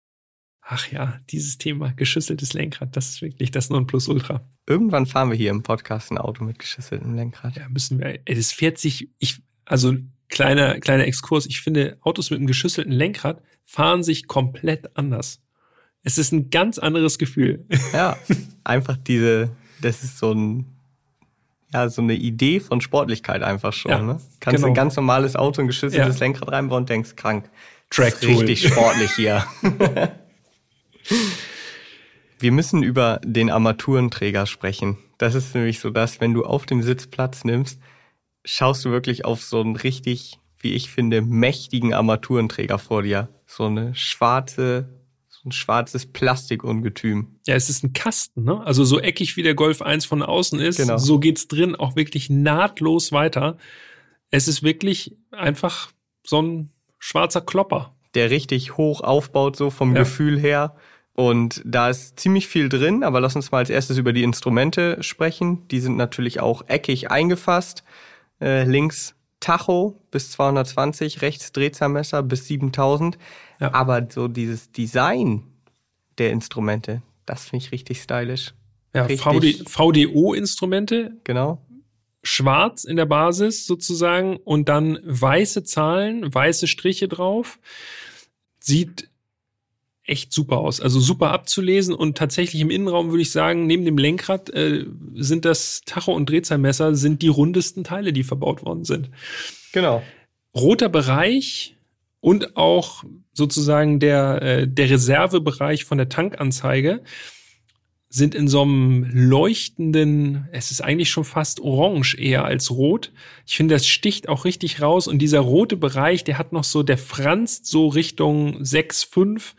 A: Ach ja, dieses Thema geschüsseltes Lenkrad, das ist wirklich das Nonplusultra.
C: Irgendwann fahren wir hier im Podcast ein Auto mit geschüsseltem Lenkrad.
A: Ja, müssen wir. Es fährt sich, ich, also kleiner, kleiner Exkurs. Ich finde, Autos mit einem geschüsselten Lenkrad fahren sich komplett anders. Es ist ein ganz anderes Gefühl.
C: Ja, einfach diese, das ist so ein, ja, so eine Idee von Sportlichkeit einfach schon. Ja, ne? Kannst genau. ein ganz normales Auto ein geschüsseltes ja. Lenkrad reinbauen und denkst, krank.
A: Track
C: richtig sportlich hier. Wir müssen über den Armaturenträger sprechen. Das ist nämlich so das, wenn du auf dem Sitz Platz nimmst, schaust du wirklich auf so einen richtig, wie ich finde, mächtigen Armaturenträger vor dir. So eine schwarze, so ein schwarzes Plastikungetüm.
A: Ja, es ist ein Kasten, ne? Also so eckig wie der Golf 1 von außen ist, genau. so geht's drin auch wirklich nahtlos weiter. Es ist wirklich einfach so ein schwarzer Klopper.
C: Der richtig hoch aufbaut, so vom ja. Gefühl her. Und da ist ziemlich viel drin, aber lass uns mal als erstes über die Instrumente sprechen. Die sind natürlich auch eckig eingefasst. Äh, links Tacho bis 220, rechts Drehzahlmesser bis 7000. Ja. Aber so dieses Design der Instrumente, das finde ich richtig stylisch.
A: Ja, VD, VDO-Instrumente.
C: Genau.
A: Schwarz in der Basis sozusagen und dann weiße Zahlen, weiße Striche drauf. Sieht echt super aus. Also super abzulesen und tatsächlich im Innenraum würde ich sagen, neben dem Lenkrad äh, sind das Tacho- und Drehzahlmesser sind die rundesten Teile, die verbaut worden sind.
C: Genau.
A: Roter Bereich und auch sozusagen der, äh, der Reservebereich von der Tankanzeige sind in so einem leuchtenden, es ist eigentlich schon fast orange eher als rot. Ich finde, das sticht auch richtig raus und dieser rote Bereich, der hat noch so, der franzt so Richtung 6, 5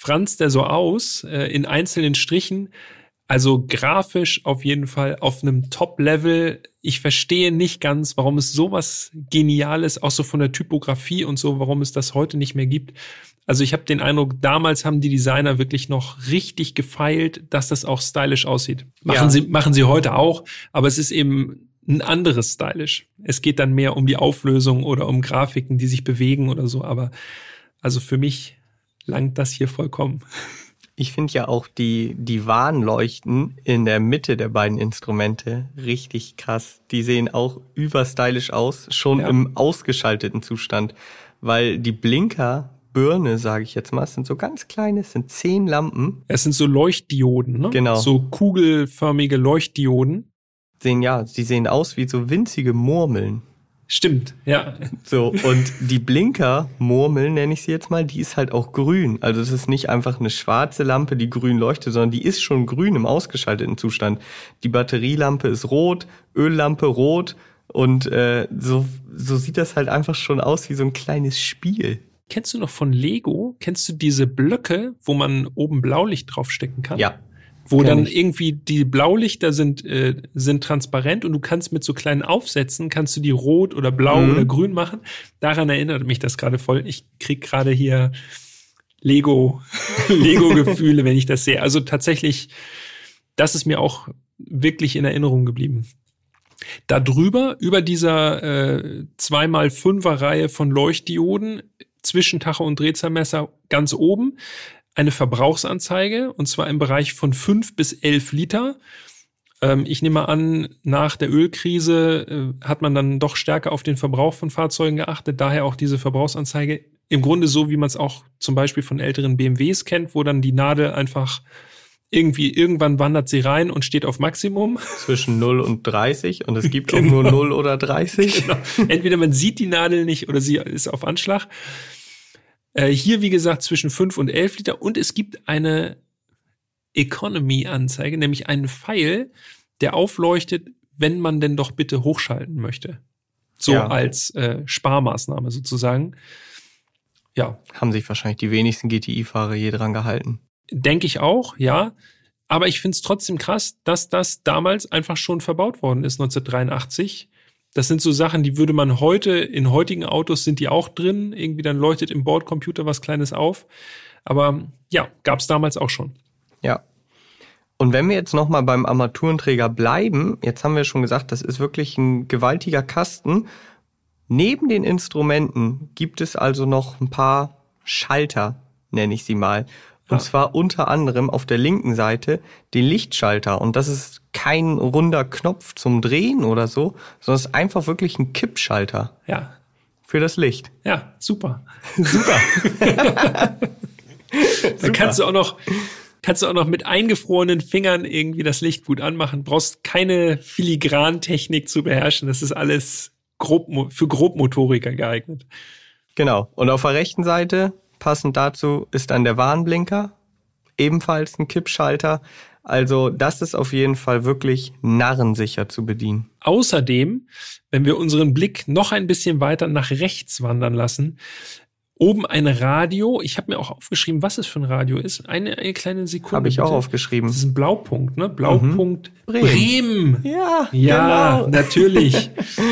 A: franzt er so aus äh, in einzelnen Strichen. Also grafisch auf jeden Fall auf einem Top-Level. Ich verstehe nicht ganz, warum es sowas Geniales, auch so von der Typografie und so, warum es das heute nicht mehr gibt. Also ich habe den Eindruck, damals haben die Designer wirklich noch richtig gefeilt, dass das auch stylisch aussieht. Machen ja. sie machen sie heute auch, aber es ist eben ein anderes stylisch. Es geht dann mehr um die Auflösung oder um Grafiken, die sich bewegen oder so. Aber also für mich langt das hier vollkommen.
C: Ich finde ja auch die, die Warnleuchten in der Mitte der beiden Instrumente richtig krass. Die sehen auch überstylisch aus, schon ja. im ausgeschalteten Zustand, weil die Blinker Birne, sage ich jetzt mal. Es sind so ganz kleine, es sind zehn Lampen.
A: Es sind so Leuchtdioden, ne?
C: Genau.
A: So kugelförmige Leuchtdioden.
C: Sehen ja, sie sehen aus wie so winzige Murmeln.
A: Stimmt, ja.
C: So, und die Blinker-Murmel, nenne ich sie jetzt mal, die ist halt auch grün. Also es ist nicht einfach eine schwarze Lampe, die grün leuchtet, sondern die ist schon grün im ausgeschalteten Zustand. Die Batterielampe ist rot, Öllampe rot und äh, so, so sieht das halt einfach schon aus wie so ein kleines Spiel.
A: Kennst du noch von Lego? Kennst du diese Blöcke, wo man oben Blaulicht draufstecken kann?
C: Ja,
A: wo dann ich. irgendwie die Blaulichter sind, äh, sind transparent und du kannst mit so kleinen Aufsätzen, kannst du die rot oder blau mhm. oder grün machen. Daran erinnert mich das gerade voll. Ich krieg gerade hier Lego Lego-Gefühle, wenn ich das sehe. Also tatsächlich, das ist mir auch wirklich in Erinnerung geblieben. Darüber, über dieser äh, 2x5er Reihe von Leuchtdioden zwischen Tacho und Drehzahlmesser ganz oben, eine Verbrauchsanzeige, und zwar im Bereich von 5 bis 11 Liter. Ähm, ich nehme an, nach der Ölkrise äh, hat man dann doch stärker auf den Verbrauch von Fahrzeugen geachtet, daher auch diese Verbrauchsanzeige. Im Grunde so, wie man es auch zum Beispiel von älteren BMWs kennt, wo dann die Nadel einfach irgendwie, irgendwann wandert sie rein und steht auf Maximum.
C: Zwischen 0 und 30 und es gibt genau. auch nur 0 oder 30. Genau.
A: Entweder man sieht die Nadel nicht oder sie ist auf Anschlag. Äh, hier, wie gesagt, zwischen 5 und 11 Liter und es gibt eine Economy-Anzeige, nämlich einen Pfeil, der aufleuchtet, wenn man denn doch bitte hochschalten möchte. So ja. als äh, Sparmaßnahme sozusagen.
C: Ja. Haben sich wahrscheinlich die wenigsten GTI-Fahrer je dran gehalten.
A: Denke ich auch, ja. Aber ich finde es trotzdem krass, dass das damals einfach schon verbaut worden ist, 1983. Das sind so Sachen, die würde man heute, in heutigen Autos sind die auch drin. Irgendwie dann leuchtet im Bordcomputer was Kleines auf. Aber ja, gab es damals auch schon.
C: Ja. Und wenn wir jetzt nochmal beim Armaturenträger bleiben, jetzt haben wir schon gesagt, das ist wirklich ein gewaltiger Kasten. Neben den Instrumenten gibt es also noch ein paar Schalter, nenne ich sie mal. Und ja. zwar unter anderem auf der linken Seite den Lichtschalter. Und das ist kein runder Knopf zum Drehen oder so, sondern es ist einfach wirklich ein Kippschalter.
A: Ja.
C: Für das Licht.
A: Ja, super. super. Dann kannst du auch noch, kannst du auch noch mit eingefrorenen Fingern irgendwie das Licht gut anmachen. Brauchst keine Filigrantechnik zu beherrschen. Das ist alles grob, für Grobmotoriker geeignet.
C: Genau. Und auf der rechten Seite Passend dazu ist dann der Warnblinker, ebenfalls ein Kippschalter. Also das ist auf jeden Fall wirklich narrensicher zu bedienen.
A: Außerdem, wenn wir unseren Blick noch ein bisschen weiter nach rechts wandern lassen, oben ein Radio. Ich habe mir auch aufgeschrieben, was es für ein Radio ist. Eine, eine kleine Sekunde.
C: Habe ich bitte. auch aufgeschrieben.
A: Das ist ein Blaupunkt, ne? Blaupunkt
C: mhm. Bremen. Bremen.
A: Ja, ja, genau. natürlich.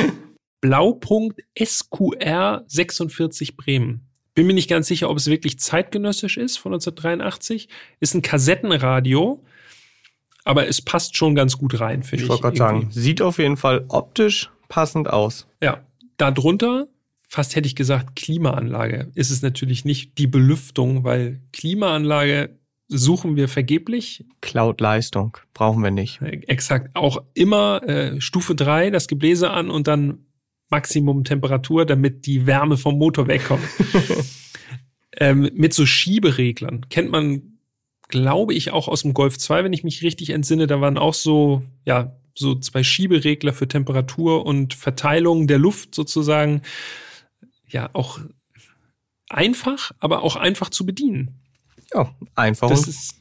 A: Blaupunkt SQR 46 Bremen. Bin mir nicht ganz sicher, ob es wirklich zeitgenössisch ist von 1983. Ist ein Kassettenradio, aber es passt schon ganz gut rein, finde ich. Ich
C: wollte gerade sagen, sieht auf jeden Fall optisch passend aus.
A: Ja, darunter, fast hätte ich gesagt, Klimaanlage. Ist es natürlich nicht die Belüftung, weil Klimaanlage suchen wir vergeblich.
C: Cloud-Leistung brauchen wir nicht.
A: Exakt. Auch immer äh, Stufe drei das Gebläse an und dann Maximum Temperatur, damit die Wärme vom Motor wegkommt. ähm, mit so Schiebereglern kennt man, glaube ich, auch aus dem Golf 2, wenn ich mich richtig entsinne. Da waren auch so, ja, so zwei Schieberegler für Temperatur und Verteilung der Luft sozusagen. Ja, auch einfach, aber auch einfach zu bedienen.
C: Ja, einfach das ist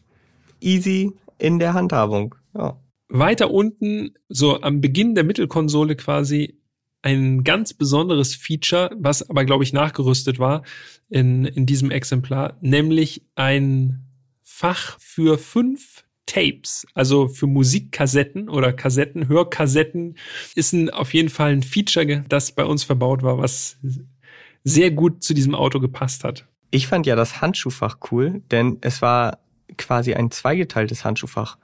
C: easy in der Handhabung. Ja.
A: Weiter unten, so am Beginn der Mittelkonsole quasi, ein ganz besonderes Feature, was aber, glaube ich, nachgerüstet war in, in diesem Exemplar, nämlich ein Fach für fünf Tapes, also für Musikkassetten oder Kassetten, Hörkassetten, ist ein, auf jeden Fall ein Feature, das bei uns verbaut war, was sehr gut zu diesem Auto gepasst hat.
C: Ich fand ja das Handschuhfach cool, denn es war quasi ein zweigeteiltes Handschuhfach.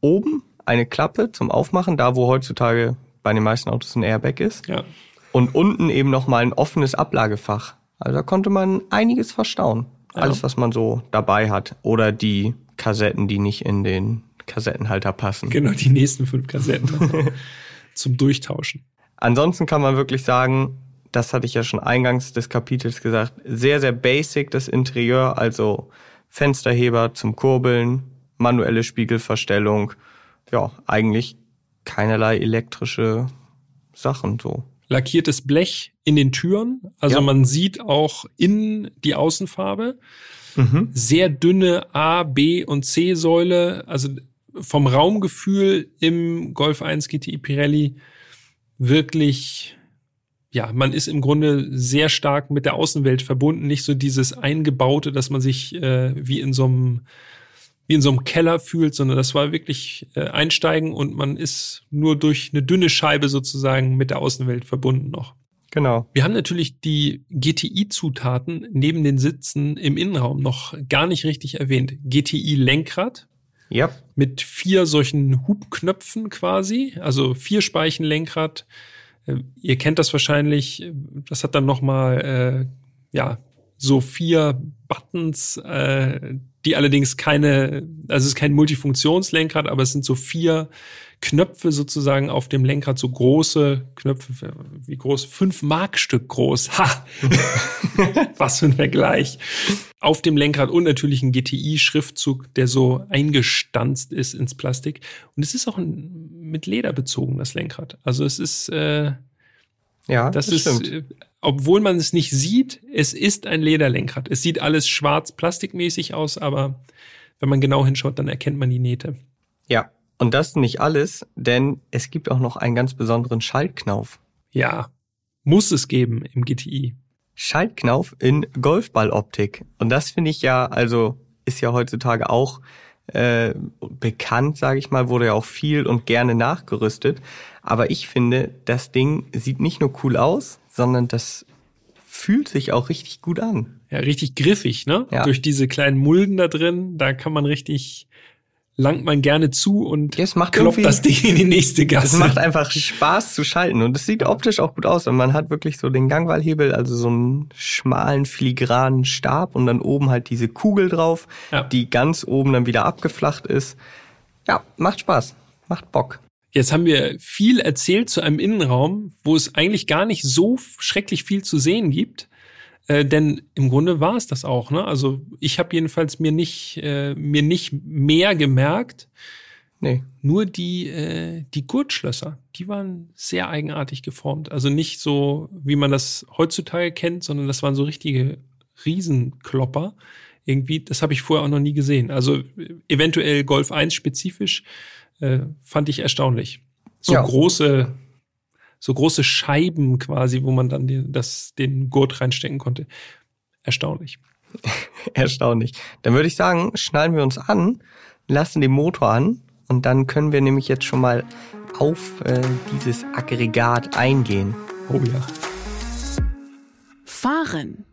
C: Oben eine Klappe zum Aufmachen, da wo heutzutage bei den meisten Autos ein Airbag ist.
A: Ja.
C: Und unten eben nochmal ein offenes Ablagefach. Also da konnte man einiges verstauen. Alles, was man so dabei hat. Oder die Kassetten, die nicht in den Kassettenhalter passen.
A: Genau, die nächsten fünf Kassetten zum Durchtauschen.
C: Ansonsten kann man wirklich sagen, das hatte ich ja schon eingangs des Kapitels gesagt, sehr, sehr basic das Interieur, also Fensterheber zum Kurbeln, manuelle Spiegelverstellung. Ja, eigentlich keinerlei elektrische Sachen so.
A: Lackiertes Blech in den Türen, also ja. man sieht auch innen die Außenfarbe. Mhm. Sehr dünne A, B und C Säule, also vom Raumgefühl im Golf 1 GTI Pirelli wirklich ja, man ist im Grunde sehr stark mit der Außenwelt verbunden, nicht so dieses eingebaute, dass man sich äh, wie in so einem wie in so einem Keller fühlt, sondern das war wirklich äh, einsteigen und man ist nur durch eine dünne Scheibe sozusagen mit der Außenwelt verbunden noch.
C: Genau.
A: Wir haben natürlich die GTI-Zutaten neben den Sitzen im Innenraum noch gar nicht richtig erwähnt. GTI-Lenkrad.
C: Ja.
A: Mit vier solchen Hubknöpfen quasi, also vier Speichen Lenkrad. Äh, ihr kennt das wahrscheinlich. Das hat dann noch mal äh, ja so vier Buttons, äh, die allerdings keine, also es ist kein Multifunktionslenkrad, aber es sind so vier Knöpfe sozusagen auf dem Lenkrad, so große Knöpfe, wie groß? Fünf Markstück groß. Ha! Was für ein Vergleich. Auf dem Lenkrad und natürlich ein GTI-Schriftzug, der so eingestanzt ist ins Plastik. Und es ist auch ein, mit Leder bezogen, das Lenkrad. Also es ist, äh,
C: ja,
A: das, das ist, stimmt. Obwohl man es nicht sieht, es ist ein Lederlenkrad. Es sieht alles schwarz plastikmäßig aus, aber wenn man genau hinschaut, dann erkennt man die Nähte.
C: Ja, und das nicht alles, denn es gibt auch noch einen ganz besonderen Schaltknauf.
A: Ja, muss es geben im GTI.
C: Schaltknauf in Golfballoptik. Und das finde ich ja, also ist ja heutzutage auch äh, bekannt, sage ich mal, wurde ja auch viel und gerne nachgerüstet. Aber ich finde, das Ding sieht nicht nur cool aus, sondern das fühlt sich auch richtig gut an.
A: Ja, richtig griffig, ne? Ja. Durch diese kleinen Mulden da drin, da kann man richtig langt man gerne zu und
C: ja, macht
A: kloppt das Ding in die nächste Gasse.
C: Es macht einfach Spaß zu schalten und es sieht optisch auch gut aus. Und man hat wirklich so den Gangwallhebel, also so einen schmalen, filigranen Stab und dann oben halt diese Kugel drauf, ja. die ganz oben dann wieder abgeflacht ist. Ja, macht Spaß, macht Bock.
A: Jetzt haben wir viel erzählt zu einem Innenraum, wo es eigentlich gar nicht so schrecklich viel zu sehen gibt. Äh, denn im Grunde war es das auch. Ne? Also ich habe jedenfalls mir nicht, äh, mir nicht mehr gemerkt.
C: Nee.
A: Nur die, äh, die Gurtschlösser, die waren sehr eigenartig geformt. Also nicht so, wie man das heutzutage kennt, sondern das waren so richtige Riesenklopper. Irgendwie, das habe ich vorher auch noch nie gesehen. Also eventuell Golf 1 spezifisch äh, fand ich erstaunlich. So ja. große so große Scheiben quasi, wo man dann die, das, den Gurt reinstecken konnte. Erstaunlich.
C: Erstaunlich. Dann würde ich sagen, schnallen wir uns an, lassen den Motor an und dann können wir nämlich jetzt schon mal auf äh, dieses Aggregat eingehen.
A: Oh ja.
B: Fahren.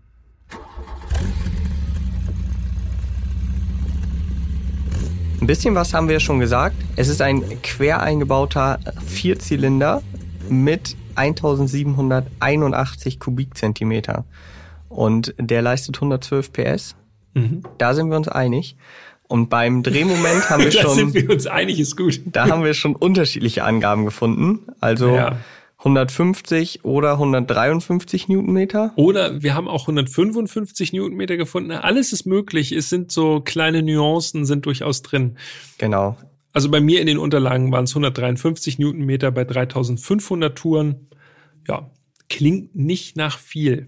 C: Ein bisschen was haben wir schon gesagt. Es ist ein quer eingebauter Vierzylinder mit 1781 Kubikzentimeter. Und der leistet 112 PS. Mhm. Da sind wir uns einig. Und beim Drehmoment haben wir schon. da
A: sind wir uns einig, ist gut.
C: Da haben wir schon unterschiedliche Angaben gefunden. Also ja. 150 oder 153 Newtonmeter.
A: Oder wir haben auch 155 Newtonmeter gefunden. Alles ist möglich. Es sind so kleine Nuancen, sind durchaus drin.
C: Genau.
A: Also bei mir in den Unterlagen waren es 153 Newtonmeter bei 3500 Touren. Ja, klingt nicht nach viel.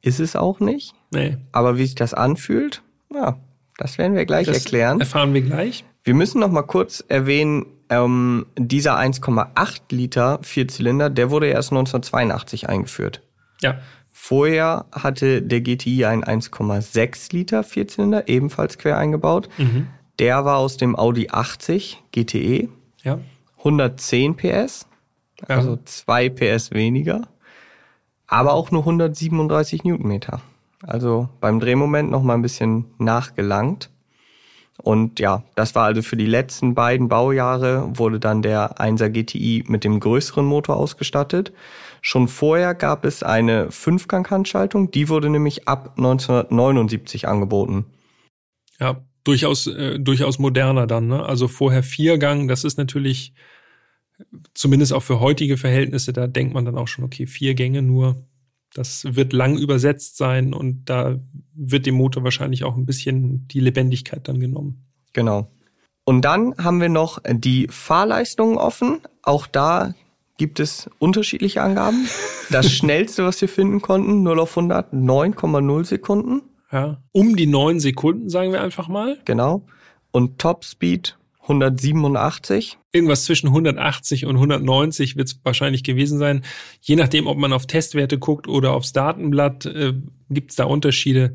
C: Ist es auch nicht?
A: Nee.
C: Aber wie sich das anfühlt, ja, das werden wir gleich das erklären.
A: Erfahren wir gleich.
C: Wir müssen noch mal kurz erwähnen, ähm, dieser 1,8 Liter Vierzylinder, der wurde erst 1982 eingeführt.
A: Ja.
C: Vorher hatte der GTI einen 1,6 Liter Vierzylinder, ebenfalls quer eingebaut. Mhm. Der war aus dem Audi 80 GTE.
A: Ja.
C: 110 PS, also 2 PS weniger, aber auch nur 137 Newtonmeter. Also beim Drehmoment noch mal ein bisschen nachgelangt. Und ja, das war also für die letzten beiden Baujahre wurde dann der 1er GTI mit dem größeren Motor ausgestattet. Schon vorher gab es eine Fünfgang-Handschaltung, die wurde nämlich ab 1979 angeboten.
A: Ja, durchaus, äh, durchaus moderner dann. Ne? Also vorher Viergang, das ist natürlich zumindest auch für heutige Verhältnisse, da denkt man dann auch schon, okay, vier Gänge nur. Das wird lang übersetzt sein und da wird dem Motor wahrscheinlich auch ein bisschen die Lebendigkeit dann genommen.
C: Genau. Und dann haben wir noch die Fahrleistungen offen. Auch da gibt es unterschiedliche Angaben. Das schnellste, was wir finden konnten, 0 auf 100, 9,0 Sekunden.
A: Ja. Um die neun Sekunden, sagen wir einfach mal.
C: Genau. Und Top Speed 187.
A: Irgendwas zwischen 180 und 190 wird es wahrscheinlich gewesen sein. Je nachdem, ob man auf Testwerte guckt oder aufs Datenblatt, äh, gibt es da Unterschiede.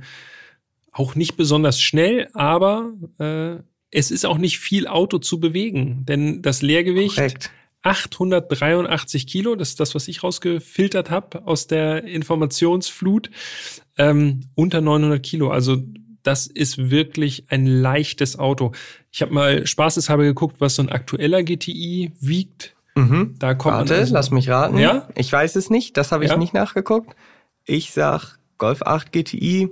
A: Auch nicht besonders schnell, aber äh, es ist auch nicht viel Auto zu bewegen, denn das Leergewicht Korrekt. 883 Kilo. Das ist das, was ich rausgefiltert habe aus der Informationsflut. Ähm, unter 900 Kilo. Also das ist wirklich ein leichtes Auto. Ich habe mal spaßeshalber geguckt, was so ein aktueller GTI wiegt.
C: Mhm. Da kommt Warte, also, lass mich raten.
A: Ja?
C: Ich weiß es nicht, das habe ich ja? nicht nachgeguckt. Ich sag Golf 8 GTI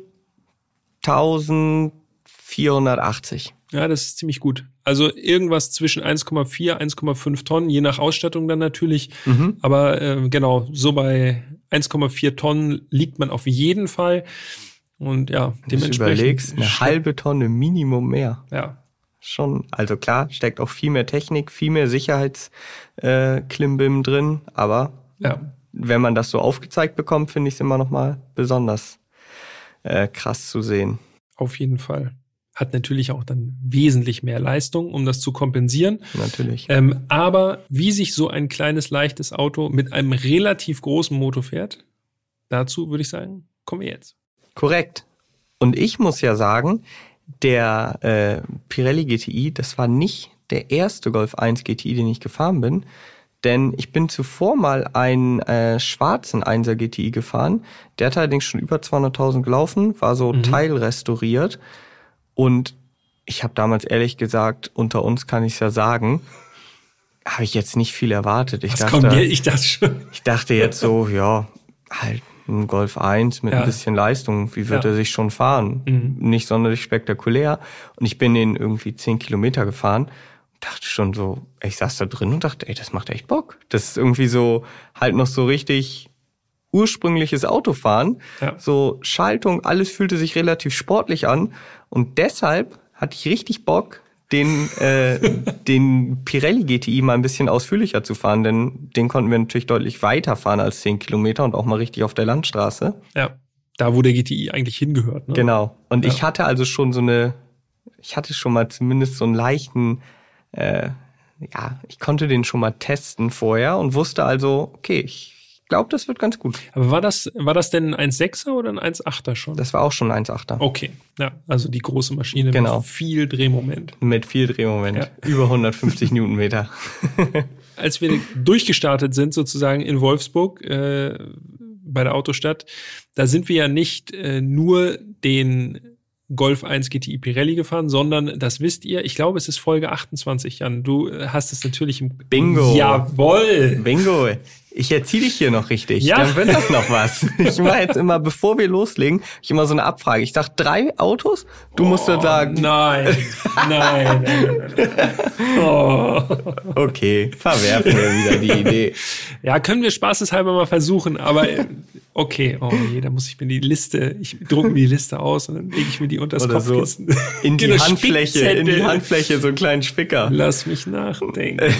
C: 1480.
A: Ja, das ist ziemlich gut. Also irgendwas zwischen 1,4, 1,5 Tonnen, je nach Ausstattung dann natürlich. Mhm. Aber äh, genau, so bei 1,4 Tonnen liegt man auf jeden Fall. Und ja,
C: dementsprechend. Du überlegst, eine halbe Tonne Minimum mehr.
A: Ja.
C: Schon, also klar, steckt auch viel mehr Technik, viel mehr Sicherheitsklimbim äh, drin, aber ja. wenn man das so aufgezeigt bekommt, finde ich es immer noch mal besonders äh, krass zu sehen.
A: Auf jeden Fall. Hat natürlich auch dann wesentlich mehr Leistung, um das zu kompensieren.
C: Natürlich.
A: Ähm, aber wie sich so ein kleines, leichtes Auto mit einem relativ großen Motor fährt, dazu würde ich sagen, kommen wir jetzt.
C: Korrekt. Und ich muss ja sagen, der äh, Pirelli GTI, das war nicht der erste Golf 1 GTI, den ich gefahren bin. Denn ich bin zuvor mal einen äh, schwarzen 1er GTI gefahren. Der hat allerdings schon über 200.000 gelaufen, war so mhm. teilrestauriert. Und ich habe damals ehrlich gesagt, unter uns kann ich ja sagen, habe ich jetzt nicht viel erwartet. Ich
A: Was
C: dachte,
A: kommt ich dachte schon.
C: Ich dachte jetzt so, ja, halt ein Golf 1 mit ja. ein bisschen Leistung, wie wird ja. er sich schon fahren? Mhm. Nicht sonderlich spektakulär. Und ich bin den irgendwie zehn Kilometer gefahren und dachte schon so, ich saß da drin und dachte, ey, das macht echt Bock. Das ist irgendwie so halt noch so richtig ursprüngliches Autofahren. Ja. So Schaltung, alles fühlte sich relativ sportlich an. Und deshalb hatte ich richtig Bock, den, äh, den Pirelli GTI mal ein bisschen ausführlicher zu fahren, denn den konnten wir natürlich deutlich weiter fahren als 10 Kilometer und auch mal richtig auf der Landstraße.
A: Ja, da wo der GTI eigentlich hingehört. Ne?
C: Genau. Und ja. ich hatte also schon so eine, ich hatte schon mal zumindest so einen leichten, äh, ja, ich konnte den schon mal testen vorher und wusste also, okay, ich glaube, das wird ganz gut.
A: Aber war das, war das denn ein 1,6er oder ein 1,8er schon?
C: Das war auch schon ein 1,8er.
A: Okay, ja, also die große Maschine
C: genau.
A: mit viel Drehmoment.
C: Mit viel Drehmoment, ja. über 150 Newtonmeter.
A: Als wir durchgestartet sind, sozusagen in Wolfsburg, äh, bei der Autostadt, da sind wir ja nicht äh, nur den Golf 1 GTI Pirelli gefahren, sondern das wisst ihr, ich glaube, es ist Folge 28, Jan. Du hast es natürlich im
C: Bingo.
A: Jawoll.
C: Bingo. Ich erziehe dich hier noch richtig. Ja. Dann wird das noch was. Ich mache jetzt immer, bevor wir loslegen, ich immer so eine Abfrage. Ich sag drei Autos. Du oh, musst dann sagen.
A: Nein, nein. nein, nein.
C: Oh. Okay, verwerfen wir wieder die Idee.
A: Ja, können wir spaßeshalber mal versuchen, aber okay, oh je, da muss ich mir die Liste, ich drucke mir die Liste aus und dann lege ich mir die unter das Oder Kopfkissen.
C: So in die Handfläche, in die Handfläche so einen kleinen Spicker.
A: Lass mich nachdenken.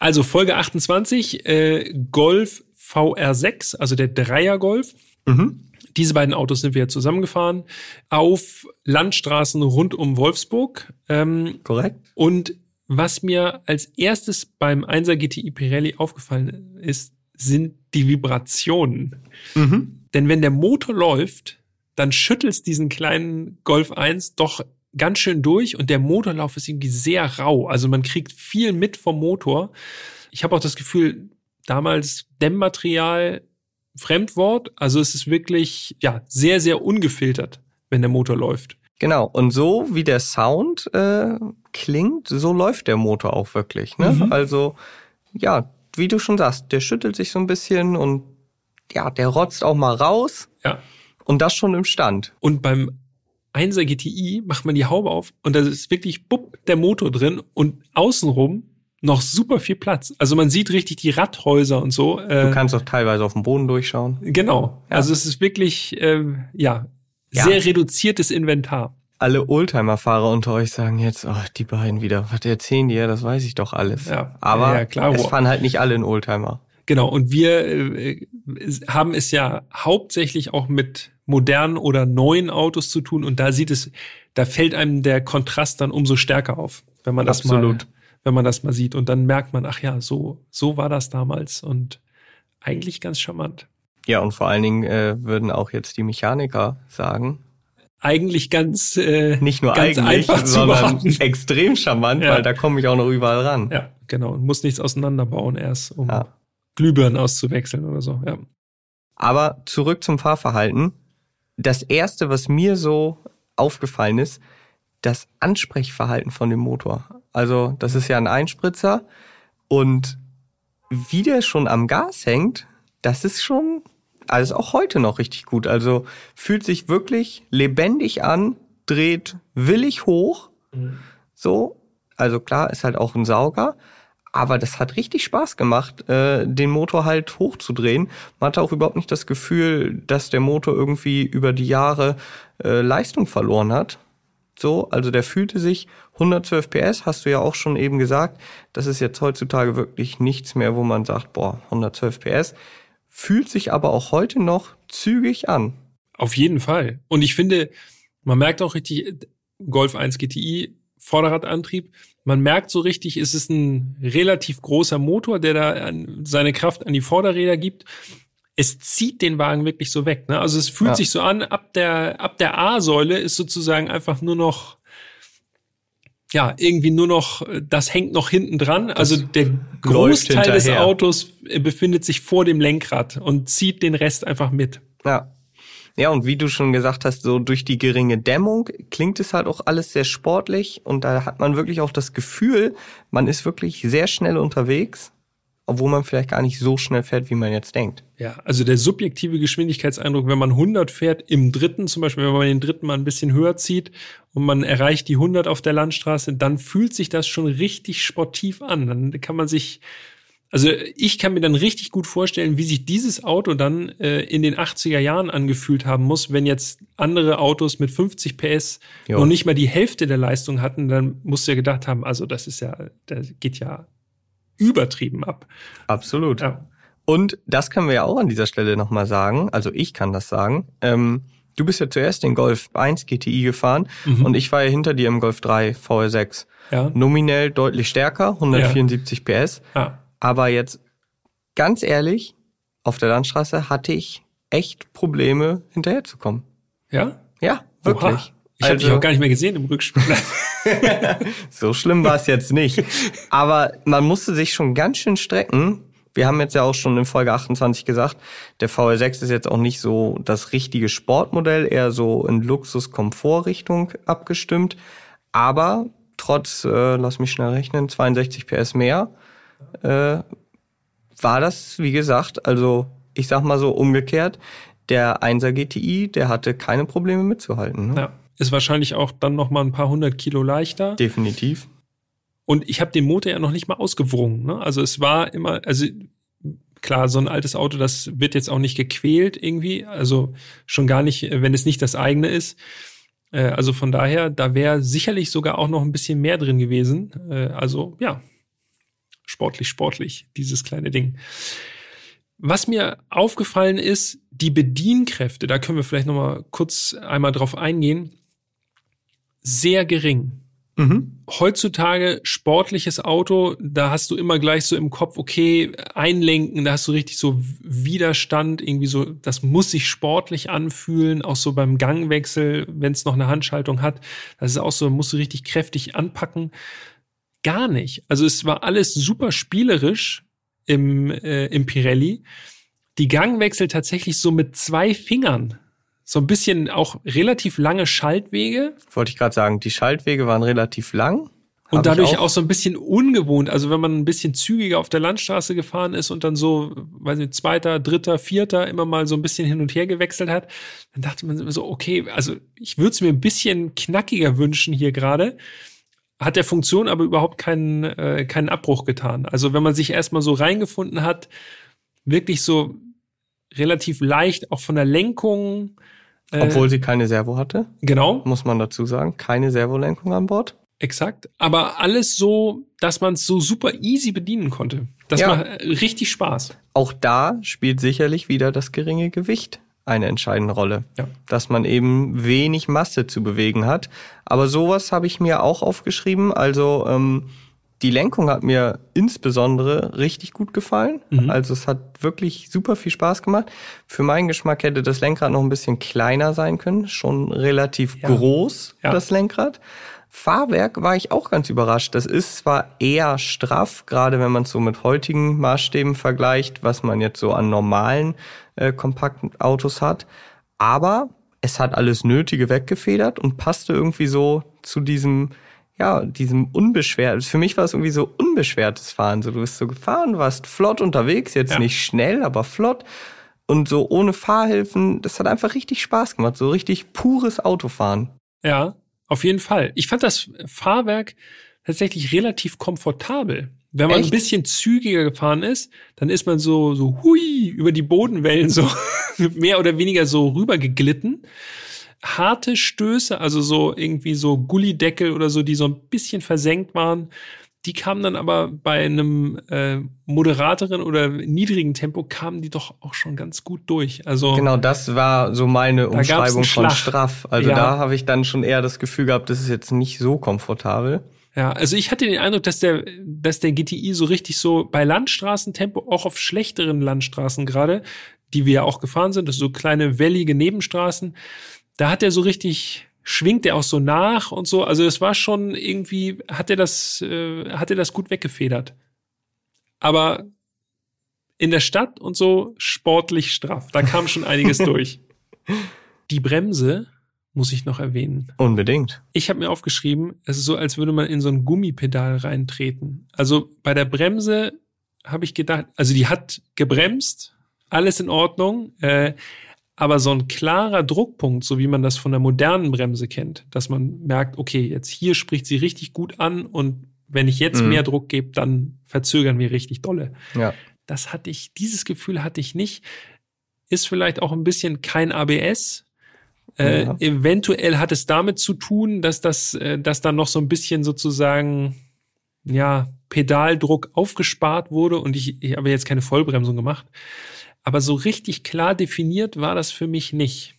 A: Also Folge 28, äh, Golf VR6, also der Dreier Golf. Mhm. Diese beiden Autos sind wir zusammengefahren auf Landstraßen rund um Wolfsburg.
C: Ähm, Korrekt.
A: Und was mir als erstes beim 1er GTI Pirelli aufgefallen ist, sind die Vibrationen. Mhm. Denn wenn der Motor läuft, dann schüttelst diesen kleinen Golf 1 doch ganz schön durch und der Motorlauf ist irgendwie sehr rau. Also man kriegt viel mit vom Motor. Ich habe auch das Gefühl, damals Dämmmaterial Fremdwort. Also es ist wirklich ja sehr sehr ungefiltert, wenn der Motor läuft.
C: Genau. Und so wie der Sound äh, klingt, so läuft der Motor auch wirklich. Ne? Mhm. Also ja, wie du schon sagst, der schüttelt sich so ein bisschen und ja, der rotzt auch mal raus.
A: Ja.
C: Und das schon im Stand.
A: Und beim 1er GTI macht man die Haube auf und da ist wirklich bupp, der Motor drin und außenrum noch super viel Platz. Also man sieht richtig die Radhäuser und so.
C: Äh, du kannst auch teilweise auf dem Boden durchschauen.
A: Genau. Ja. Also es ist wirklich, äh, ja, ja, sehr reduziertes Inventar.
C: Alle Oldtimer-Fahrer unter euch sagen jetzt, oh, die beiden wieder, was erzählen die ja, das weiß ich doch alles.
A: Ja,
C: Aber
A: ja, klar,
C: es fahren halt nicht alle in Oldtimer.
A: Genau, und wir äh, haben es ja hauptsächlich auch mit modernen oder neuen Autos zu tun und da sieht es, da fällt einem der Kontrast dann umso stärker auf, wenn man das Absolut. mal, wenn man das mal sieht und dann merkt man, ach ja, so, so war das damals und eigentlich ganz charmant.
C: Ja, und vor allen Dingen äh, würden auch jetzt die Mechaniker sagen,
A: eigentlich ganz äh,
C: nicht nur
A: ganz
C: eigentlich, sondern extrem charmant, ja. weil da komme ich auch noch überall ran.
A: Ja, Genau, und muss nichts auseinanderbauen erst, um ja. Glühbirnen auszuwechseln oder so, ja.
C: Aber zurück zum Fahrverhalten. Das erste, was mir so aufgefallen ist, das Ansprechverhalten von dem Motor. Also, das ist ja ein Einspritzer und wie der schon am Gas hängt, das ist schon also auch heute noch richtig gut. Also fühlt sich wirklich lebendig an, dreht willig hoch. Mhm. So, also klar, ist halt auch ein Sauger. Aber das hat richtig Spaß gemacht, äh, den Motor halt hochzudrehen. Man hatte auch überhaupt nicht das Gefühl, dass der Motor irgendwie über die Jahre äh, Leistung verloren hat. So, also der fühlte sich 112 PS, hast du ja auch schon eben gesagt. Das ist jetzt heutzutage wirklich nichts mehr, wo man sagt, boah, 112 PS. Fühlt sich aber auch heute noch zügig an.
A: Auf jeden Fall. Und ich finde, man merkt auch richtig, Golf 1 GTI Vorderradantrieb. Man merkt so richtig, es ist ein relativ großer Motor, der da seine Kraft an die Vorderräder gibt. Es zieht den Wagen wirklich so weg. Ne? Also es fühlt ja. sich so an, ab der, ab der A-Säule ist sozusagen einfach nur noch, ja, irgendwie nur noch, das hängt noch hinten dran. Also der Großteil des Autos befindet sich vor dem Lenkrad und zieht den Rest einfach mit.
C: Ja. Ja, und wie du schon gesagt hast, so durch die geringe Dämmung klingt es halt auch alles sehr sportlich und da hat man wirklich auch das Gefühl, man ist wirklich sehr schnell unterwegs, obwohl man vielleicht gar nicht so schnell fährt, wie man jetzt denkt.
A: Ja, also der subjektive Geschwindigkeitseindruck, wenn man 100 fährt im dritten, zum Beispiel, wenn man den dritten mal ein bisschen höher zieht und man erreicht die 100 auf der Landstraße, dann fühlt sich das schon richtig sportiv an. Dann kann man sich also ich kann mir dann richtig gut vorstellen, wie sich dieses Auto dann äh, in den 80er Jahren angefühlt haben muss, wenn jetzt andere Autos mit 50 PS jo. noch nicht mal die Hälfte der Leistung hatten, dann musst du ja gedacht haben, also das ist ja, das geht ja übertrieben ab.
C: Absolut. Ja. Und das können wir ja auch an dieser Stelle nochmal sagen, also ich kann das sagen. Ähm, du bist ja zuerst den Golf 1 GTI gefahren mhm. und ich war ja hinter dir im Golf 3 VR6. Ja. Nominell deutlich stärker, 174 ja. PS. Ja. Aber jetzt ganz ehrlich, auf der Landstraße hatte ich echt Probleme, hinterherzukommen.
A: Ja?
C: Ja, wirklich. Oha.
A: Ich also, habe dich auch gar nicht mehr gesehen im Rückspiegel.
C: so schlimm war es jetzt nicht. Aber man musste sich schon ganz schön strecken. Wir haben jetzt ja auch schon in Folge 28 gesagt, der VR6 ist jetzt auch nicht so das richtige Sportmodell, eher so in Luxus-Komfort-Richtung abgestimmt. Aber trotz, äh, lass mich schnell rechnen, 62 PS mehr, äh, war das, wie gesagt, also ich sag mal so umgekehrt, der 1er GTI, der hatte keine Probleme mitzuhalten.
A: Ne? Ja, ist wahrscheinlich auch dann noch mal ein paar hundert Kilo leichter.
C: Definitiv.
A: Und ich habe den Motor ja noch nicht mal ausgewrungen. Ne? Also es war immer, also klar, so ein altes Auto, das wird jetzt auch nicht gequält irgendwie. Also schon gar nicht, wenn es nicht das eigene ist. Äh, also von daher, da wäre sicherlich sogar auch noch ein bisschen mehr drin gewesen. Äh, also ja, sportlich, sportlich, dieses kleine Ding. Was mir aufgefallen ist, die Bedienkräfte, da können wir vielleicht noch mal kurz einmal drauf eingehen, sehr gering. Mhm. Heutzutage sportliches Auto, da hast du immer gleich so im Kopf, okay, einlenken, da hast du richtig so Widerstand, irgendwie so, das muss sich sportlich anfühlen, auch so beim Gangwechsel, wenn es noch eine Handschaltung hat, das ist auch so, musst du richtig kräftig anpacken gar nicht. Also es war alles super spielerisch im, äh, im Pirelli. Die Gangwechsel tatsächlich so mit zwei Fingern. So ein bisschen auch relativ lange Schaltwege.
C: Wollte ich gerade sagen, die Schaltwege waren relativ lang.
A: Und dadurch auch. auch. so ein bisschen ungewohnt. Also wenn man ein bisschen zügiger auf der Landstraße gefahren ist und dann so, weiß nicht, zweiter, dritter, vierter immer mal so ein bisschen hin und her gewechselt hat, dann dachte man so, okay, also ich würde es mir ein bisschen knackiger wünschen hier gerade hat der Funktion aber überhaupt keinen, äh, keinen Abbruch getan. Also wenn man sich erstmal so reingefunden hat, wirklich so relativ leicht, auch von der Lenkung.
C: Äh, Obwohl sie keine Servo hatte.
A: Genau.
C: Muss man dazu sagen. Keine Servolenkung an Bord.
A: Exakt. Aber alles so, dass man es so super easy bedienen konnte. Das ja. macht richtig Spaß.
C: Auch da spielt sicherlich wieder das geringe Gewicht eine entscheidende Rolle. Ja. Dass man eben wenig Masse zu bewegen hat. Aber sowas habe ich mir auch aufgeschrieben. Also ähm, die Lenkung hat mir insbesondere richtig gut gefallen. Mhm. Also es hat wirklich super viel Spaß gemacht. Für meinen Geschmack hätte das Lenkrad noch ein bisschen kleiner sein können. Schon relativ ja. groß, ja. das Lenkrad. Fahrwerk war ich auch ganz überrascht. Das ist zwar eher straff, gerade wenn man es so mit heutigen Maßstäben vergleicht, was man jetzt so an normalen äh, kompakten Autos hat, aber es hat alles Nötige weggefedert und passte irgendwie so zu diesem ja, diesem unbeschwert. Für mich war es irgendwie so unbeschwertes Fahren. So, du bist so gefahren, warst flott unterwegs, jetzt ja. nicht schnell, aber flott. Und so ohne Fahrhilfen, das hat einfach richtig Spaß gemacht. So richtig pures Autofahren.
A: Ja, auf jeden Fall. Ich fand das Fahrwerk tatsächlich relativ komfortabel. Wenn man Echt? ein bisschen zügiger gefahren ist, dann ist man so, so hui über die Bodenwellen so mehr oder weniger so rübergeglitten harte Stöße, also so irgendwie so Gullideckel oder so, die so ein bisschen versenkt waren, die kamen dann aber bei einem äh, moderateren oder niedrigen Tempo kamen die doch auch schon ganz gut durch. Also
C: genau, das war so meine Umschreibung von straff. Also ja. da habe ich dann schon eher das Gefühl gehabt, das ist jetzt nicht so komfortabel.
A: Ja, also ich hatte den Eindruck, dass der, dass der GTI so richtig so bei Landstraßentempo, auch auf schlechteren Landstraßen gerade, die wir ja auch gefahren sind, so kleine wellige Nebenstraßen, da hat er so richtig schwingt er auch so nach und so. Also es war schon irgendwie, hat er das, äh, hat er das gut weggefedert. Aber in der Stadt und so sportlich straff. Da kam schon einiges durch. Die Bremse muss ich noch erwähnen.
C: Unbedingt.
A: Ich habe mir aufgeschrieben, es ist so, als würde man in so ein Gummipedal reintreten. Also bei der Bremse habe ich gedacht, also die hat gebremst, alles in Ordnung. Äh, aber so ein klarer Druckpunkt, so wie man das von der modernen Bremse kennt, dass man merkt, okay, jetzt hier spricht sie richtig gut an und wenn ich jetzt mhm. mehr Druck gebe, dann verzögern wir richtig dolle.
C: Ja.
A: Das hatte ich, dieses Gefühl hatte ich nicht. Ist vielleicht auch ein bisschen kein ABS. Äh, ja. Eventuell hat es damit zu tun, dass das, äh, dass dann noch so ein bisschen sozusagen, ja, Pedaldruck aufgespart wurde und ich, ich habe jetzt keine Vollbremsung gemacht. Aber so richtig klar definiert war das für mich nicht.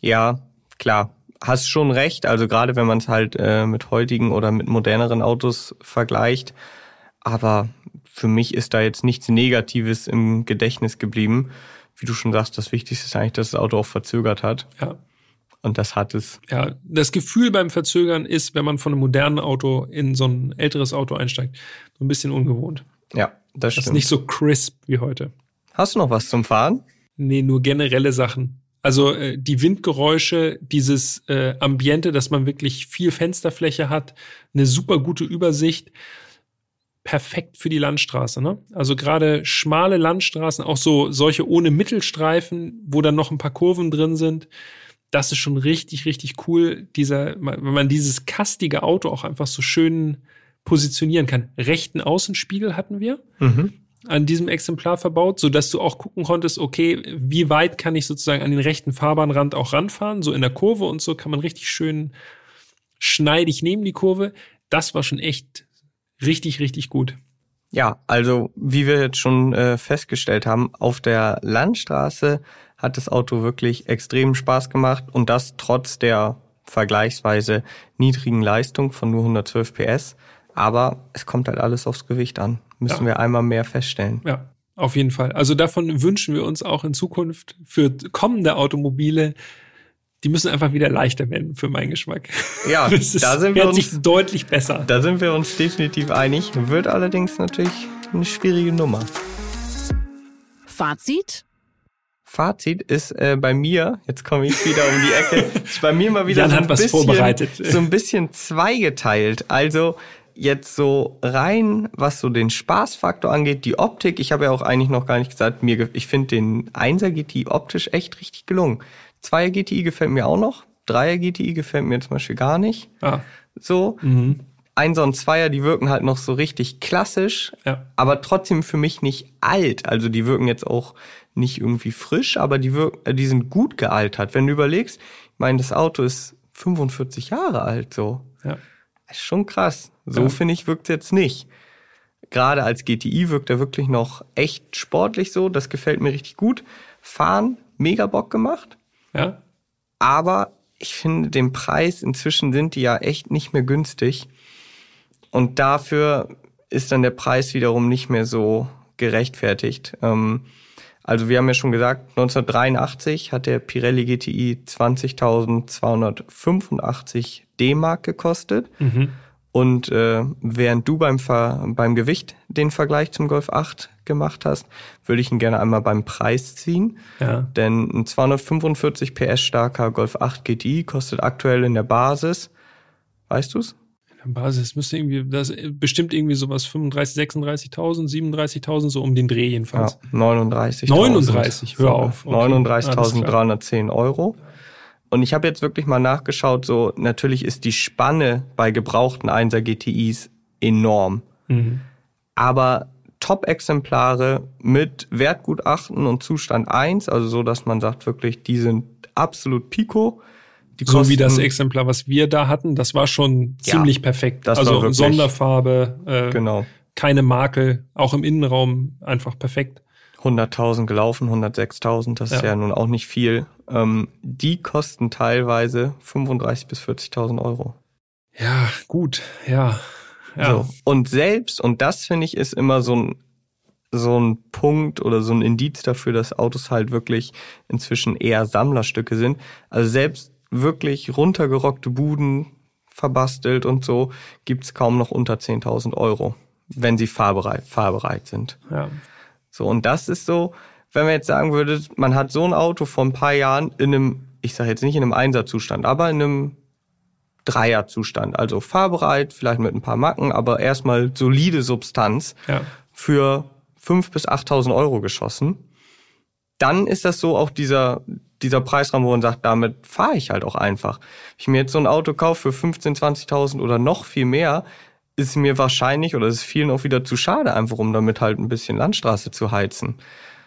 C: Ja, klar. Hast schon recht. Also gerade wenn man es halt äh, mit heutigen oder mit moderneren Autos vergleicht. Aber für mich ist da jetzt nichts Negatives im Gedächtnis geblieben. Wie du schon sagst, das Wichtigste ist eigentlich, dass das Auto auch verzögert hat.
A: Ja.
C: Und das hat es.
A: Ja, das Gefühl beim Verzögern ist, wenn man von einem modernen Auto in so ein älteres Auto einsteigt, so ein bisschen ungewohnt.
C: Ja, das stimmt.
A: Das ist nicht so crisp wie heute.
C: Hast du noch was zum Fahren?
A: Nee, nur generelle Sachen. Also äh, die Windgeräusche, dieses äh, Ambiente, dass man wirklich viel Fensterfläche hat, eine super gute Übersicht, perfekt für die Landstraße. Ne? Also gerade schmale Landstraßen, auch so solche ohne Mittelstreifen, wo dann noch ein paar Kurven drin sind, das ist schon richtig, richtig cool. Dieser, wenn man dieses kastige Auto auch einfach so schön positionieren kann. Rechten Außenspiegel hatten wir. Mhm an diesem Exemplar verbaut, so dass du auch gucken konntest, okay, wie weit kann ich sozusagen an den rechten Fahrbahnrand auch ranfahren, so in der Kurve und so kann man richtig schön schneidig neben die Kurve. Das war schon echt richtig, richtig gut.
C: Ja, also wie wir jetzt schon äh, festgestellt haben, auf der Landstraße hat das Auto wirklich extrem Spaß gemacht und das trotz der vergleichsweise niedrigen Leistung von nur 112 PS. Aber es kommt halt alles aufs Gewicht an müssen ja. wir einmal mehr feststellen.
A: Ja, auf jeden Fall. Also davon wünschen wir uns auch in Zukunft für kommende Automobile. Die müssen einfach wieder leichter werden für meinen Geschmack.
C: Ja, das da sind wir uns
A: deutlich besser.
C: Da sind wir uns definitiv einig. Wird allerdings natürlich eine schwierige Nummer.
B: Fazit?
C: Fazit ist äh, bei mir, jetzt komme ich wieder um die Ecke, ist bei mir mal wieder
A: Jan so ein,
C: bisschen, so ein bisschen zweigeteilt. Also jetzt so rein, was so den Spaßfaktor angeht, die Optik, ich habe ja auch eigentlich noch gar nicht gesagt, mir, ich finde den 1er GTI optisch echt richtig gelungen. 2er GTI gefällt mir auch noch, 3er GTI gefällt mir zum Beispiel gar nicht.
A: Ah.
C: So. Mhm. Einser und Zweier, die wirken halt noch so richtig klassisch,
A: ja.
C: aber trotzdem für mich nicht alt. Also die wirken jetzt auch nicht irgendwie frisch, aber die wirken, äh, die sind gut gealtert. Wenn du überlegst, ich meine, das Auto ist 45 Jahre alt, so.
A: Ja.
C: ist schon krass. So ja. finde ich, wirkt es jetzt nicht. Gerade als GTI wirkt er wirklich noch echt sportlich so. Das gefällt mir richtig gut. Fahren, mega Bock gemacht.
A: Ja.
C: Aber ich finde, den Preis, inzwischen sind die ja echt nicht mehr günstig. Und dafür ist dann der Preis wiederum nicht mehr so gerechtfertigt. Ähm, Also wir haben ja schon gesagt, 1983 hat der Pirelli GTI 20.285 D-Mark gekostet. Mhm. Und äh, während du beim, Ver beim Gewicht den Vergleich zum Golf 8 gemacht hast, würde ich ihn gerne einmal beim Preis ziehen. Ja. Denn ein 245 PS starker Golf 8 GTI kostet aktuell in der Basis, weißt du's?
A: Basis müsste irgendwie, das bestimmt irgendwie sowas 35, 36.000, 37.000, so um den Dreh jedenfalls.
C: Ja, 39.
A: 39, hör auf.
C: Okay. 39.310 Euro. Und ich habe jetzt wirklich mal nachgeschaut, so natürlich ist die Spanne bei gebrauchten 1er GTIs enorm. Mhm. Aber Top-Exemplare mit Wertgutachten und Zustand 1, also so, dass man sagt wirklich, die sind absolut Pico
A: so wie das Exemplar, was wir da hatten, das war schon ja, ziemlich perfekt. also Sonderfarbe, äh, genau. keine Makel, auch im Innenraum einfach perfekt.
C: 100.000 gelaufen, 106.000, das ja. ist ja nun auch nicht viel. Ähm, die kosten teilweise 35.000 bis 40.000 Euro.
A: Ja, gut, ja. Ja. So.
C: Und selbst, und das finde ich ist immer so ein, so ein Punkt oder so ein Indiz dafür, dass Autos halt wirklich inzwischen eher Sammlerstücke sind. Also selbst wirklich runtergerockte Buden verbastelt und so, gibt's kaum noch unter 10.000 Euro, wenn sie fahrbereit, fahrbereit sind. Ja. So, und das ist so, wenn man jetzt sagen würde, man hat so ein Auto vor ein paar Jahren in einem, ich sage jetzt nicht in einem Einserzustand, aber in einem Dreierzustand, also fahrbereit, vielleicht mit ein paar Macken, aber erstmal solide Substanz ja. für 5.000 bis 8.000 Euro geschossen. Dann ist das so auch dieser, dieser Preisraum, wo man sagt, damit fahre ich halt auch einfach. Wenn ich mir jetzt so ein Auto kaufe für 15.000, 20.000 oder noch viel mehr, ist mir wahrscheinlich oder ist vielen auch wieder zu schade, einfach um damit halt ein bisschen Landstraße zu heizen.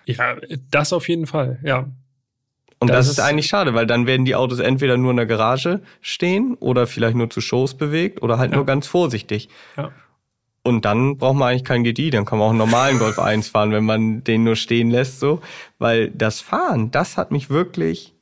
A: Ja, das auf jeden Fall, ja.
C: Und das, das ist eigentlich schade, weil dann werden die Autos entweder nur in der Garage stehen oder vielleicht nur zu Shows bewegt oder halt ja. nur ganz vorsichtig. Ja. Und dann braucht man eigentlich keinen GTI, dann kann man auch einen normalen Golf 1 fahren, wenn man den nur stehen lässt, so. Weil das Fahren, das hat mich wirklich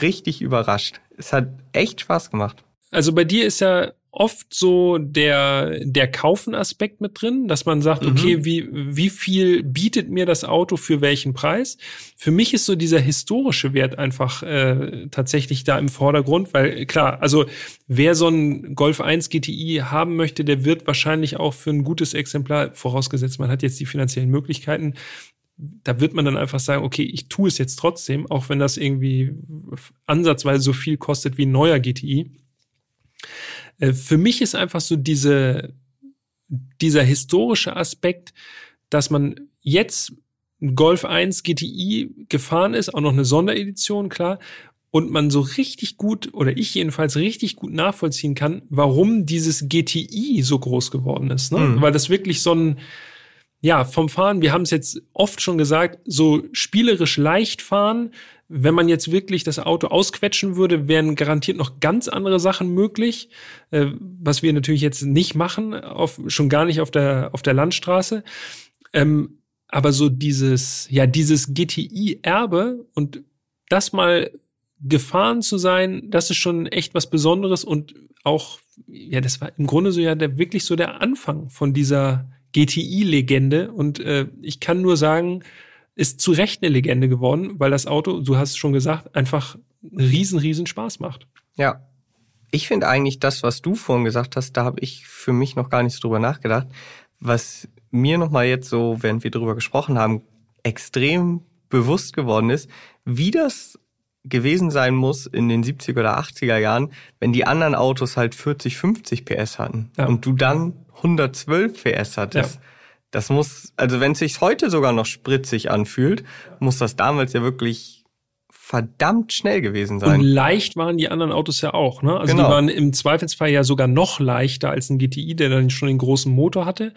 C: richtig überrascht. Es hat echt Spaß gemacht.
A: Also bei dir ist ja oft so der, der Kaufen-Aspekt mit drin, dass man sagt, okay, mhm. wie, wie viel bietet mir das Auto für welchen Preis? Für mich ist so dieser historische Wert einfach äh, tatsächlich da im Vordergrund, weil klar, also wer so ein Golf 1 GTI haben möchte, der wird wahrscheinlich auch für ein gutes Exemplar, vorausgesetzt man hat jetzt die finanziellen Möglichkeiten, da wird man dann einfach sagen, okay, ich tue es jetzt trotzdem, auch wenn das irgendwie ansatzweise so viel kostet wie ein neuer GTI. Äh, für mich ist einfach so diese, dieser historische Aspekt, dass man jetzt Golf 1 GTI gefahren ist, auch noch eine Sonderedition, klar, und man so richtig gut, oder ich jedenfalls richtig gut nachvollziehen kann, warum dieses GTI so groß geworden ist. Ne? Mhm. Weil das wirklich so ein, ja, vom Fahren, wir haben es jetzt oft schon gesagt, so spielerisch leicht fahren, wenn man jetzt wirklich das Auto ausquetschen würde, wären garantiert noch ganz andere Sachen möglich, äh, was wir natürlich jetzt nicht machen, auf, schon gar nicht auf der, auf der Landstraße. Ähm, aber so dieses, ja, dieses GTI-Erbe und das mal gefahren zu sein, das ist schon echt was Besonderes und auch, ja, das war im Grunde so ja der, wirklich so der Anfang von dieser GTI-Legende und äh, ich kann nur sagen, ist zu Recht eine Legende geworden, weil das Auto, du hast es schon gesagt, einfach riesen, riesen Spaß macht.
C: Ja. Ich finde eigentlich das, was du vorhin gesagt hast, da habe ich für mich noch gar nicht drüber nachgedacht. Was mir nochmal jetzt so, während wir drüber gesprochen haben, extrem bewusst geworden ist, wie das gewesen sein muss in den 70er oder 80er Jahren, wenn die anderen Autos halt 40, 50 PS hatten ja. und du dann 112 PS hattest. Ja. Das muss, also wenn es sich heute sogar noch spritzig anfühlt, muss das damals ja wirklich verdammt schnell gewesen sein.
A: Und leicht waren die anderen Autos ja auch, ne? Also genau. die waren im Zweifelsfall ja sogar noch leichter als ein GTI, der dann schon den großen Motor hatte.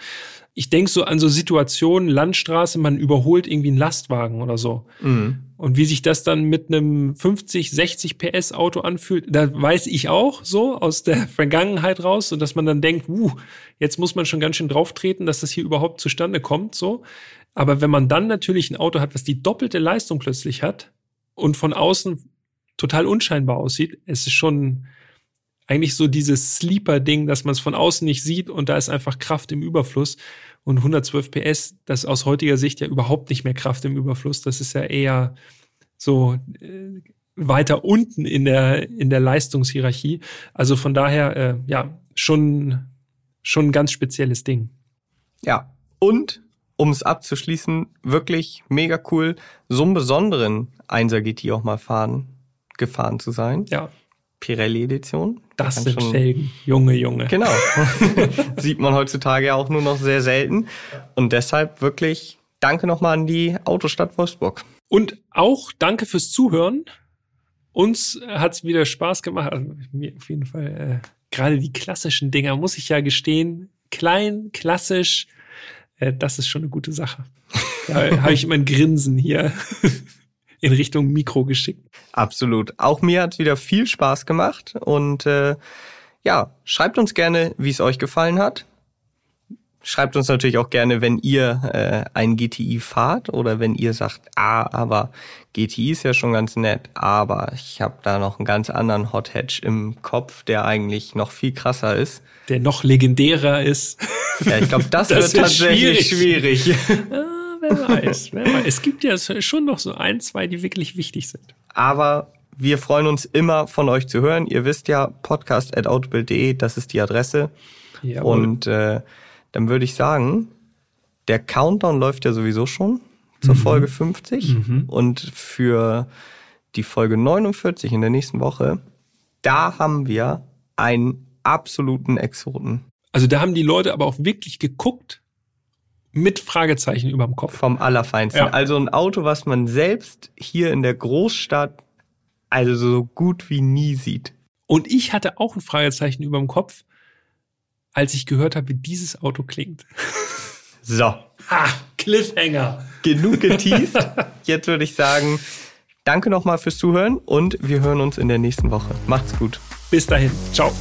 A: Ich denk so an so Situationen, Landstraße, man überholt irgendwie einen Lastwagen oder so. Mhm. Und wie sich das dann mit einem 50, 60 PS Auto anfühlt, da weiß ich auch so aus der Vergangenheit raus, und dass man dann denkt, uh, jetzt muss man schon ganz schön drauftreten, dass das hier überhaupt zustande kommt, so. Aber wenn man dann natürlich ein Auto hat, was die doppelte Leistung plötzlich hat und von außen total unscheinbar aussieht, es ist schon, eigentlich so dieses Sleeper-Ding, dass man es von außen nicht sieht und da ist einfach Kraft im Überfluss. Und 112 PS, das ist aus heutiger Sicht ja überhaupt nicht mehr Kraft im Überfluss. Das ist ja eher so äh, weiter unten in der, in der Leistungshierarchie. Also von daher, äh, ja, schon, schon ein ganz spezielles Ding.
C: Ja. Und um es abzuschließen, wirklich mega cool, so einen besonderen 1er GT auch mal fahren, gefahren zu sein.
A: Ja.
C: Pirelli-Edition.
A: Das sind Felgen. Junge, Junge.
C: Genau. Sieht man heutzutage ja auch nur noch sehr selten. Und deshalb wirklich danke nochmal an die Autostadt Wolfsburg.
A: Und auch danke fürs Zuhören. Uns hat's wieder Spaß gemacht. Also mir auf jeden Fall äh, gerade die klassischen Dinger, muss ich ja gestehen. Klein, klassisch, äh, das ist schon eine gute Sache. Da habe ich immer ein Grinsen hier in Richtung Mikro geschickt.
C: Absolut. Auch mir hat wieder viel Spaß gemacht und äh, ja, schreibt uns gerne, wie es euch gefallen hat. Schreibt uns natürlich auch gerne, wenn ihr äh, ein GTI fahrt oder wenn ihr sagt, ah, aber GTI ist ja schon ganz nett, aber ich habe da noch einen ganz anderen Hot Hatch im Kopf, der eigentlich noch viel krasser ist.
A: Der noch legendärer ist.
C: Ja, ich glaube, das, das, wird tatsächlich schwierig. schwierig.
A: Wer weiß, wer weiß. Es gibt ja schon noch so ein, zwei, die wirklich wichtig sind.
C: Aber wir freuen uns immer von euch zu hören. Ihr wisst ja, podcast.autobild.de, das ist die Adresse. Jawohl. Und äh, dann würde ich sagen, der Countdown läuft ja sowieso schon zur mhm. Folge 50 mhm. und für die Folge 49 in der nächsten Woche, da haben wir einen absoluten Exoten.
A: Also da haben die Leute aber auch wirklich geguckt mit Fragezeichen über dem Kopf.
C: Vom Allerfeinsten. Ja. Also ein Auto, was man selbst hier in der Großstadt also so gut wie nie sieht.
A: Und ich hatte auch ein Fragezeichen über dem Kopf, als ich gehört habe, wie dieses Auto klingt.
C: So.
A: Ha, Cliffhanger.
C: Genug geteased. Jetzt würde ich sagen, danke nochmal fürs Zuhören und wir hören uns in der nächsten Woche. Macht's gut.
A: Bis dahin. Ciao.